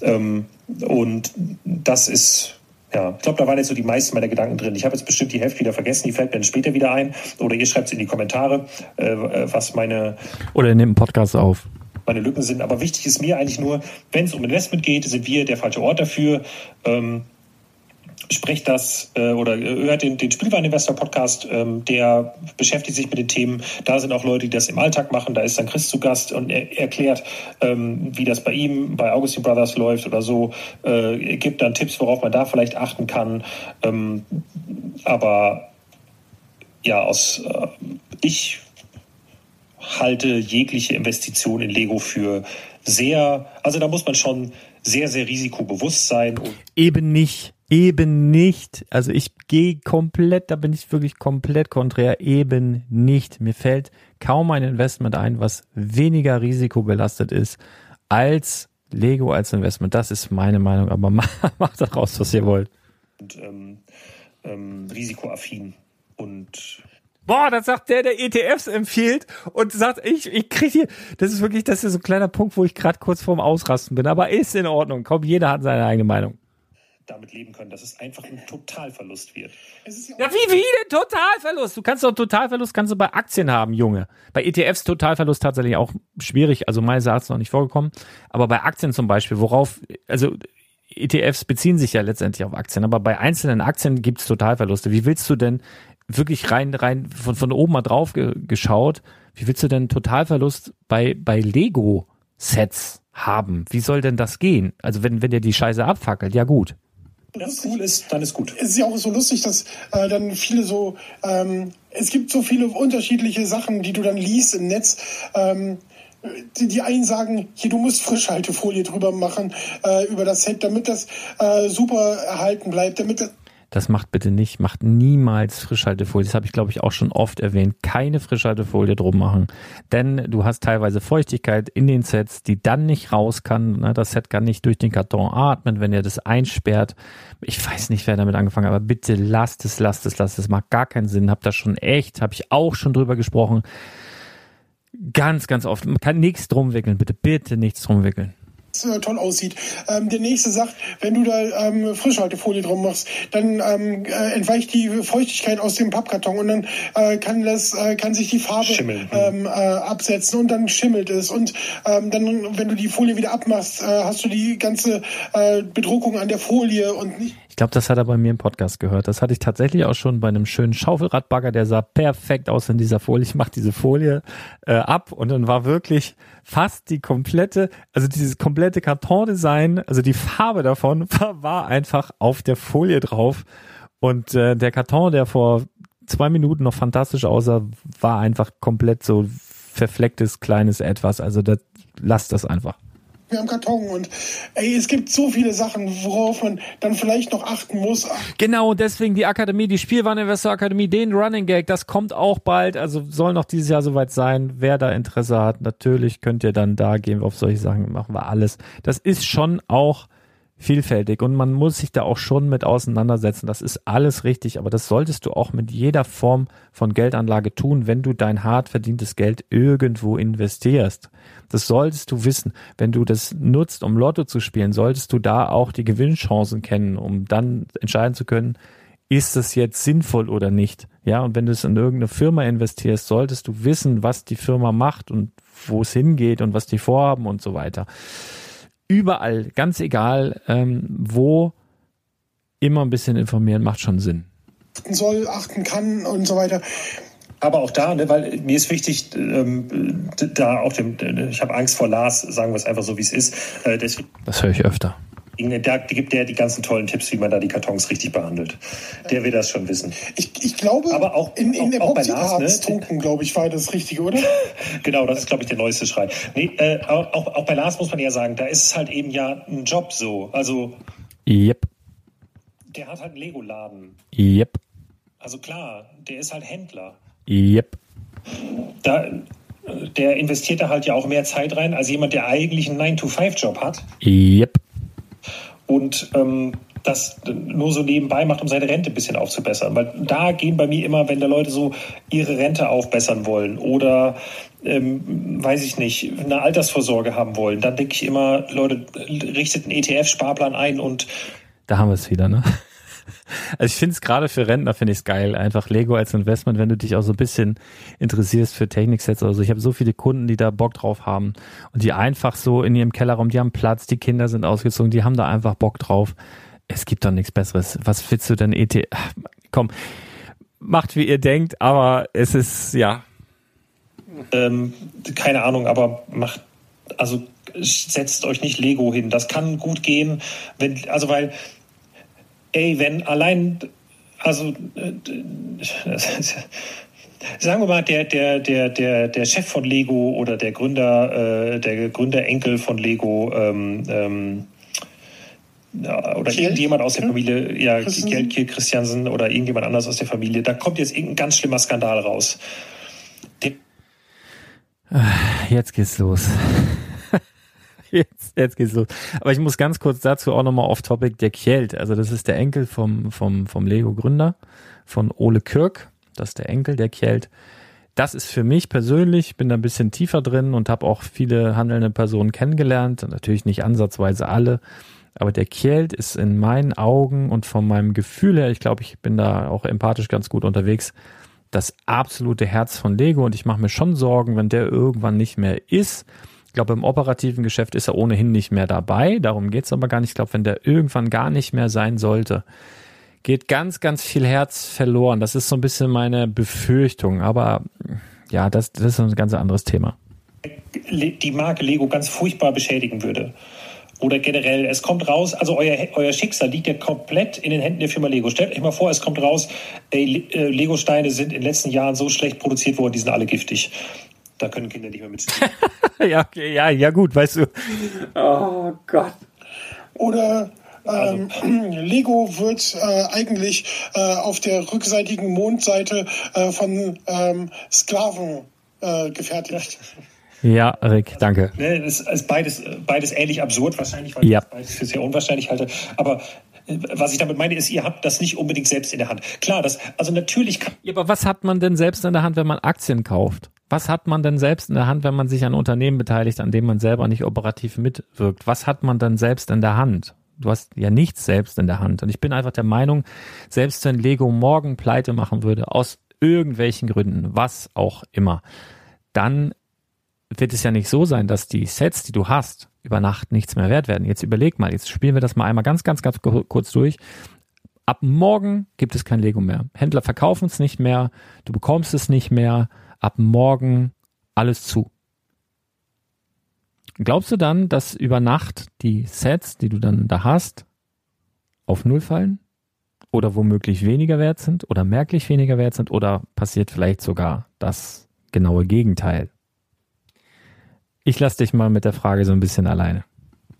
Speaker 3: Ähm, und das ist ja, ich glaube, da waren jetzt so die meisten meiner Gedanken drin. Ich habe jetzt bestimmt die Hälfte wieder vergessen, die fällt mir dann später wieder ein. Oder ihr schreibt es in die Kommentare, äh, was meine.
Speaker 5: Oder in dem Podcast auf.
Speaker 3: Meine Lücken sind. Aber wichtig ist mir eigentlich nur, wenn es um Investment geht, sind wir der falsche Ort dafür. Ähm, sprecht das äh, oder äh, hört den, den Spielwareninvestor-Podcast, ähm, der beschäftigt sich mit den Themen. Da sind auch Leute, die das im Alltag machen. Da ist dann Chris zu Gast und er erklärt, ähm, wie das bei ihm, bei Augustin Brothers läuft oder so. Äh, gibt dann Tipps, worauf man da vielleicht achten kann. Ähm, aber ja, aus äh, ich halte jegliche Investition in Lego für sehr, also da muss man schon sehr, sehr risikobewusst sein.
Speaker 5: Eben nicht. Eben nicht. Also ich gehe komplett, da bin ich wirklich komplett konträr. Eben nicht. Mir fällt kaum ein Investment ein, was weniger risikobelastet ist als Lego als Investment. Das ist meine Meinung, aber macht daraus, was ihr wollt.
Speaker 3: Und ähm, ähm, risikoaffin und
Speaker 5: Boah, das sagt der, der ETFs empfiehlt und sagt, ich, ich krieg hier, das ist wirklich, das ist so ein kleiner Punkt, wo ich gerade kurz vorm Ausrasten bin, aber ist in Ordnung. Komm, jeder hat seine eigene Meinung
Speaker 3: damit leben können, dass es einfach ein Totalverlust wird.
Speaker 5: Ja, ja, wie, wie denn Totalverlust? Du kannst doch Totalverlust kannst du bei Aktien haben, Junge. Bei ETFs Totalverlust tatsächlich auch schwierig, also meines Erachtens noch nicht vorgekommen. Aber bei Aktien zum Beispiel, worauf, also ETFs beziehen sich ja letztendlich auf Aktien, aber bei einzelnen Aktien gibt es Totalverluste. Wie willst du denn wirklich rein, rein von, von oben mal drauf ge geschaut, wie willst du denn Totalverlust bei, bei Lego-Sets haben? Wie soll denn das gehen? Also wenn, wenn dir die Scheiße abfackelt, ja gut
Speaker 3: das cool ist, dann ist gut.
Speaker 4: Es ist ja auch so lustig, dass äh, dann viele so, ähm, es gibt so viele unterschiedliche Sachen, die du dann liest im Netz. Ähm, die, die einen sagen, hier, du musst Frischhaltefolie drüber machen äh, über das Set, damit das äh, super erhalten bleibt, damit das
Speaker 5: das macht bitte nicht, macht niemals Frischhaltefolie. Das habe ich, glaube ich, auch schon oft erwähnt. Keine Frischhaltefolie drum machen. Denn du hast teilweise Feuchtigkeit in den Sets, die dann nicht raus kann. Ne, das Set kann nicht durch den Karton atmen, wenn ihr das einsperrt. Ich weiß nicht, wer damit angefangen hat, aber bitte lasst es, lasst es, lasst es. Macht gar keinen Sinn. Hab das schon echt, habe ich auch schon drüber gesprochen. Ganz, ganz oft. Man kann nichts drum wickeln. Bitte, bitte nichts drum wickeln
Speaker 4: toll aussieht. Ähm, der nächste sagt, wenn du da ähm, Frischhaltefolie drum machst, dann ähm, äh, entweicht die Feuchtigkeit aus dem Pappkarton und dann äh, kann das äh, kann sich die Farbe ähm, äh, absetzen und dann schimmelt es und ähm, dann wenn du die Folie wieder abmachst, äh, hast du die ganze äh, Bedruckung an der Folie und nicht
Speaker 5: ich glaube, das hat er bei mir im Podcast gehört. Das hatte ich tatsächlich auch schon bei einem schönen Schaufelradbagger, der sah perfekt aus in dieser Folie. Ich mache diese Folie äh, ab und dann war wirklich fast die komplette, also dieses komplette Kartondesign, also die Farbe davon war, war einfach auf der Folie drauf. Und äh, der Karton, der vor zwei Minuten noch fantastisch aussah, war einfach komplett so verflecktes kleines Etwas. Also das, lasst das einfach
Speaker 4: am Karton und ey, es gibt so viele Sachen, worauf man dann vielleicht noch achten muss.
Speaker 5: Genau, deswegen die Akademie, die Spielwareninvestor Akademie, den Running Gag, das kommt auch bald, also soll noch dieses Jahr soweit sein. Wer da Interesse hat, natürlich könnt ihr dann da gehen auf solche Sachen, machen wir alles. Das ist schon auch vielfältig und man muss sich da auch schon mit auseinandersetzen. Das ist alles richtig, aber das solltest du auch mit jeder Form von Geldanlage tun, wenn du dein hart verdientes Geld irgendwo investierst. Das solltest du wissen. Wenn du das nutzt, um Lotto zu spielen, solltest du da auch die Gewinnchancen kennen, um dann entscheiden zu können, ist das jetzt sinnvoll oder nicht? Ja, und wenn du es in irgendeine Firma investierst, solltest du wissen, was die Firma macht und wo es hingeht und was die vorhaben und so weiter überall, ganz egal, ähm, wo, immer ein bisschen informieren macht schon Sinn.
Speaker 4: Soll, achten kann und so weiter.
Speaker 3: Aber auch da, ne, weil mir ist wichtig, ähm, da auch dem, ich habe Angst vor Lars, sagen wir es einfach so, wie es ist. Äh,
Speaker 5: das höre ich öfter.
Speaker 3: Da gibt der die ganzen tollen Tipps, wie man da die Kartons richtig behandelt. Der will das schon wissen.
Speaker 4: Ich, ich glaube,
Speaker 3: aber auch
Speaker 4: in, in
Speaker 3: auch,
Speaker 4: der
Speaker 3: auch
Speaker 4: ne? Token, glaube ich, war das Richtige, oder?
Speaker 3: genau, das ist, glaube ich, der neueste Schrei. Nee, äh, auch, auch bei Lars muss man ja sagen, da ist es halt eben ja ein Job so. Also.
Speaker 5: Yep.
Speaker 3: Der hat halt einen Lego-Laden.
Speaker 5: Yep.
Speaker 3: Also klar, der ist halt Händler.
Speaker 5: Yep.
Speaker 3: Da, der investiert da halt ja auch mehr Zeit rein als jemand, der eigentlich einen 9-to-5-Job hat.
Speaker 5: Yep
Speaker 3: und ähm, das nur so nebenbei macht, um seine Rente ein bisschen aufzubessern. Weil da gehen bei mir immer, wenn da Leute so ihre Rente aufbessern wollen oder ähm, weiß ich nicht, eine Altersvorsorge haben wollen, dann denke ich immer, Leute, richtet einen ETF-Sparplan ein und
Speaker 5: da haben wir es wieder, ne? Also ich finde es gerade für Rentner finde ich es geil, einfach Lego als Investment, wenn du dich auch so ein bisschen interessierst für Techniksets oder so. Ich habe so viele Kunden, die da Bock drauf haben und die einfach so in ihrem Kellerraum, die haben Platz, die Kinder sind ausgezogen, die haben da einfach Bock drauf. Es gibt doch nichts Besseres. Was willst du denn ET? Komm, macht wie ihr denkt, aber es ist ja.
Speaker 3: Ähm, keine Ahnung, aber macht also setzt euch nicht Lego hin. Das kann gut gehen, wenn also weil ey, wenn allein, also äh, sagen wir mal, der, der, der, der, der Chef von Lego oder der Gründer, äh, der Gründerenkel von Lego, ähm, ähm, oder Kiel? irgendjemand aus der Familie, ja, Kiel, Kiel Christiansen oder irgendjemand anders aus der Familie, da kommt jetzt irgendein ganz schlimmer Skandal raus.
Speaker 5: Der Jetzt geht's los jetzt, jetzt geht's los. Aber ich muss ganz kurz dazu auch nochmal auf Topic der Kjeld. Also das ist der Enkel vom, vom, vom Lego-Gründer, von Ole Kirk. Das ist der Enkel der Kjeld. Das ist für mich persönlich, bin da ein bisschen tiefer drin und habe auch viele handelnde Personen kennengelernt. Natürlich nicht ansatzweise alle. Aber der Kjeld ist in meinen Augen und von meinem Gefühl her, ich glaube, ich bin da auch empathisch ganz gut unterwegs, das absolute Herz von Lego und ich mache mir schon Sorgen, wenn der irgendwann nicht mehr ist glaube, im operativen Geschäft ist er ohnehin nicht mehr dabei. Darum geht es aber gar nicht. Ich glaube, wenn der irgendwann gar nicht mehr sein sollte, geht ganz, ganz viel Herz verloren. Das ist so ein bisschen meine Befürchtung. Aber ja, das, das ist ein ganz anderes Thema.
Speaker 3: Die Marke Lego ganz furchtbar beschädigen würde. Oder generell, es kommt raus, also euer, euer Schicksal liegt ja komplett in den Händen der Firma Lego. Stellt euch mal vor, es kommt raus, ey, äh, Lego-Steine sind in den letzten Jahren so schlecht produziert worden, die sind alle giftig. Da können Kinder nicht mehr mitspielen.
Speaker 5: ja, ja, ja, gut, weißt du. Oh Gott.
Speaker 4: Oder ähm, also. Lego wird äh, eigentlich äh, auf der rückseitigen Mondseite äh, von ähm, Sklaven äh, gefertigt.
Speaker 5: Ja, Rick, danke.
Speaker 3: Ne, das ist beides, beides ähnlich absurd wahrscheinlich, weil
Speaker 5: ja.
Speaker 3: ich beides für sehr unwahrscheinlich halte. Aber was ich damit meine, ist, ihr habt das nicht unbedingt selbst in der Hand. Klar, das, also natürlich kann.
Speaker 5: Ja, aber was hat man denn selbst in der Hand, wenn man Aktien kauft? Was hat man denn selbst in der Hand, wenn man sich an Unternehmen beteiligt, an dem man selber nicht operativ mitwirkt? Was hat man denn selbst in der Hand? Du hast ja nichts selbst in der Hand. Und ich bin einfach der Meinung, selbst wenn Lego morgen pleite machen würde, aus irgendwelchen Gründen, was auch immer, dann wird es ja nicht so sein, dass die Sets, die du hast, über Nacht nichts mehr wert werden. Jetzt überleg mal, jetzt spielen wir das mal einmal ganz, ganz, ganz kurz durch. Ab morgen gibt es kein Lego mehr. Händler verkaufen es nicht mehr, du bekommst es nicht mehr ab morgen alles zu. Glaubst du dann, dass über Nacht die Sets, die du dann da hast, auf Null fallen? Oder womöglich weniger wert sind oder merklich weniger wert sind? Oder passiert vielleicht sogar das genaue Gegenteil? Ich lasse dich mal mit der Frage so ein bisschen alleine.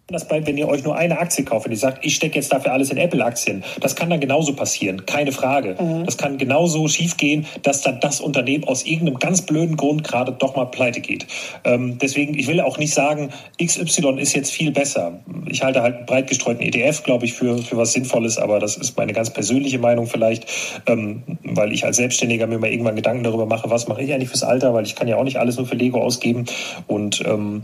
Speaker 3: Das bei, wenn ihr euch nur eine Aktie kauft, wenn ihr sagt, ich stecke jetzt dafür alles in Apple-Aktien, das kann dann genauso passieren, keine Frage. Mhm. Das kann genauso schiefgehen, dass dann das Unternehmen aus irgendeinem ganz blöden Grund gerade doch mal pleite geht. Ähm, deswegen, ich will auch nicht sagen, XY ist jetzt viel besser. Ich halte halt einen breit gestreuten ETF, glaube ich, für, für was Sinnvolles, aber das ist meine ganz persönliche Meinung vielleicht, ähm, weil ich als Selbstständiger mir mal irgendwann Gedanken darüber mache, was mache ich eigentlich fürs Alter, weil ich kann ja auch nicht alles nur für Lego ausgeben und ähm,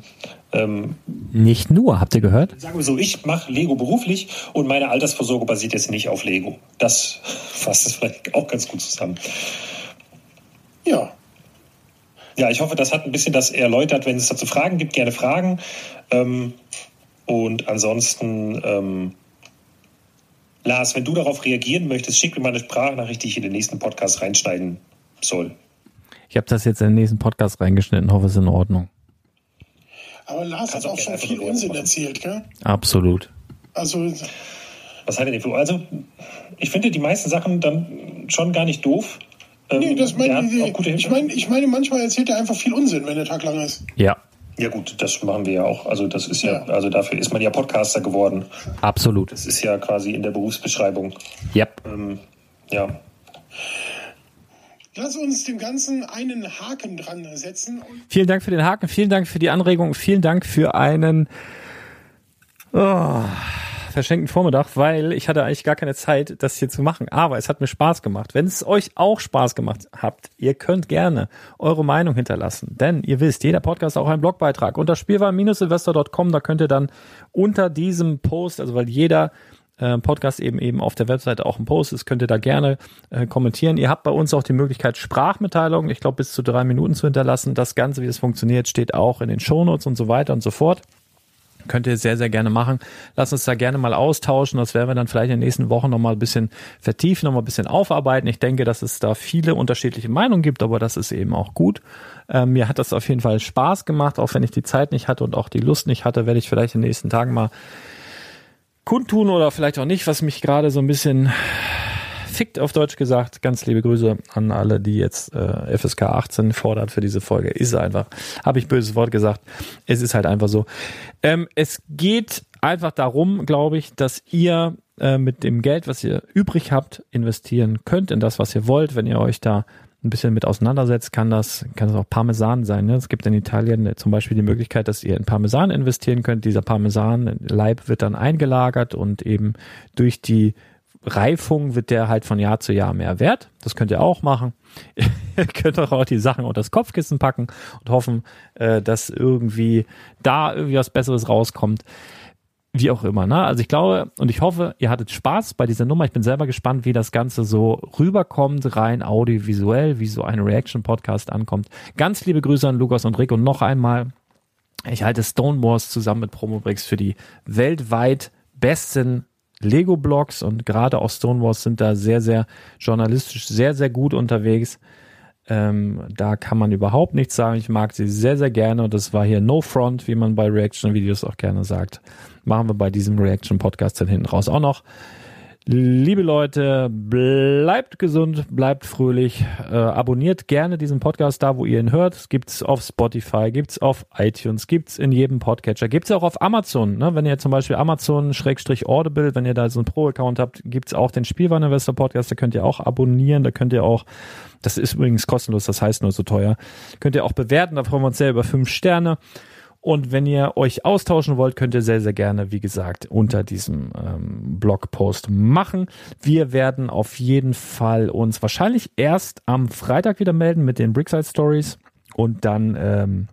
Speaker 5: ähm, nicht nur, habt ihr gehört?
Speaker 3: Sagen wir so, ich mache Lego beruflich und meine Altersvorsorge basiert jetzt nicht auf Lego. Das fasst es vielleicht auch ganz gut zusammen. Ja. Ja, ich hoffe, das hat ein bisschen das erläutert. Wenn es dazu Fragen gibt, gerne Fragen. Ähm, und ansonsten, ähm, Lars, wenn du darauf reagieren möchtest, schick mir mal eine Sprachnachricht, die ich in den nächsten Podcast reinschneiden soll.
Speaker 5: Ich habe das jetzt in den nächsten Podcast reingeschnitten, hoffe es ist in Ordnung.
Speaker 4: Aber Lars Kannst hat auch schon viel Unsinn machen. erzählt, gell?
Speaker 5: Absolut.
Speaker 4: Also.
Speaker 3: Was hat er denn für? Also, ich finde die meisten Sachen dann schon gar nicht doof.
Speaker 4: Nee, ähm, das meine ich. Ich meine, ich meine, manchmal erzählt er einfach viel Unsinn, wenn der Tag lang ist.
Speaker 5: Ja.
Speaker 3: Ja gut, das machen wir ja auch. Also das ist ja, ja, also dafür ist man ja Podcaster geworden.
Speaker 5: Absolut.
Speaker 3: Das ist ja quasi in der Berufsbeschreibung.
Speaker 5: Yep.
Speaker 3: Ähm, ja.
Speaker 4: Lass uns dem Ganzen einen Haken dran setzen.
Speaker 5: Vielen Dank für den Haken, vielen Dank für die Anregung, vielen Dank für einen oh, verschenkten Vormittag, weil ich hatte eigentlich gar keine Zeit, das hier zu machen. Aber es hat mir Spaß gemacht. Wenn es euch auch Spaß gemacht habt, ihr könnt gerne eure Meinung hinterlassen. Denn ihr wisst, jeder Podcast ist auch ein Blogbeitrag. Unter spielwaren-investor.com, da könnt ihr dann unter diesem Post, also weil jeder äh, Podcast eben eben auf der Webseite auch ein Post ist, könnt ihr da gerne äh, kommentieren. Ihr habt bei uns auch die Möglichkeit, Sprachmitteilungen, ich glaube, bis zu drei Minuten zu hinterlassen. Das Ganze, wie das funktioniert, steht auch in den Shownotes und so weiter und so fort. Könnt ihr sehr, sehr gerne machen. Lasst uns da gerne mal austauschen. Das werden wir dann vielleicht in den nächsten Wochen nochmal ein bisschen vertiefen, nochmal ein bisschen aufarbeiten. Ich denke, dass es da viele unterschiedliche Meinungen gibt, aber das ist eben auch gut. Ähm, mir hat das auf jeden Fall Spaß gemacht, auch wenn ich die Zeit nicht hatte und auch die Lust nicht hatte, werde ich vielleicht in den nächsten Tagen mal kundtun oder vielleicht auch nicht, was mich gerade so ein bisschen fickt auf Deutsch gesagt. Ganz liebe Grüße an alle, die jetzt äh, FSK 18 fordert für diese Folge. Ist einfach, habe ich böses Wort gesagt. Es ist halt einfach so. Ähm, es geht einfach darum, glaube ich, dass ihr äh, mit dem Geld, was ihr übrig habt, investieren könnt in das, was ihr wollt. Wenn ihr euch da ein bisschen mit auseinandersetzt, kann das, kann das auch Parmesan sein. Ne? Es gibt in Italien zum Beispiel die Möglichkeit, dass ihr in Parmesan investieren könnt. Dieser Parmesan-Leib wird dann eingelagert und eben durch die Reifung wird der halt von Jahr zu Jahr mehr wert. Das könnt ihr auch machen. ihr könnt auch die Sachen unter das Kopfkissen packen und hoffen, äh, dass irgendwie da irgendwie was Besseres rauskommt wie auch immer, ne? Also ich glaube und ich hoffe, ihr hattet Spaß bei dieser Nummer. Ich bin selber gespannt, wie das Ganze so rüberkommt, rein audiovisuell, wie so ein Reaction-Podcast ankommt. Ganz liebe Grüße an Lukas und Rick und noch einmal, ich halte Stone Wars zusammen mit Promobricks für die weltweit besten Lego-Blogs und gerade auch Stone Wars sind da sehr, sehr journalistisch, sehr, sehr gut unterwegs. Ähm, da kann man überhaupt nichts sagen. Ich mag sie sehr, sehr gerne und das war hier No Front, wie man bei Reaction-Videos auch gerne sagt machen wir bei diesem Reaction-Podcast dann hinten raus auch noch. Liebe Leute, bleibt gesund, bleibt fröhlich, äh, abonniert gerne diesen Podcast da, wo ihr ihn hört. Es gibt's auf Spotify, gibt's auf iTunes, gibt's in jedem Podcatcher, gibt's auch auf Amazon. Ne? Wenn ihr zum Beispiel Amazon Schrägstrich Audible, wenn ihr da so einen Pro-Account habt, gibt's auch den Spielwareninvestor Podcast. Da könnt ihr auch abonnieren, da könnt ihr auch, das ist übrigens kostenlos, das heißt nur so teuer, könnt ihr auch bewerten. Da freuen wir uns sehr über fünf Sterne. Und wenn ihr euch austauschen wollt, könnt ihr sehr, sehr gerne, wie gesagt, unter diesem ähm, Blogpost machen. Wir werden auf jeden Fall uns wahrscheinlich erst am Freitag wieder melden mit den Brickside Stories und dann ähm,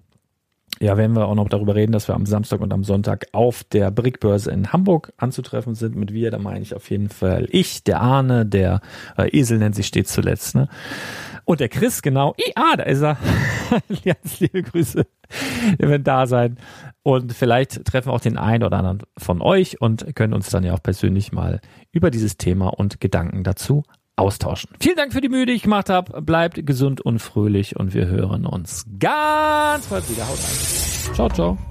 Speaker 5: ja, werden wir auch noch darüber reden, dass wir am Samstag und am Sonntag auf der Brickbörse in Hamburg anzutreffen sind. Mit wir, da meine ich auf jeden Fall ich, der Arne, der äh, Esel nennt sich stets zuletzt, ne? Und der Chris, genau. Ah, da ist er. Ganz liebe Grüße. Ihr werdet da sein. Und vielleicht treffen wir auch den einen oder anderen von euch und können uns dann ja auch persönlich mal über dieses Thema und Gedanken dazu austauschen. Vielen Dank für die Mühe, die ich gemacht habe. Bleibt gesund und fröhlich und wir hören uns ganz bald wieder. Haut rein. Ciao, ciao.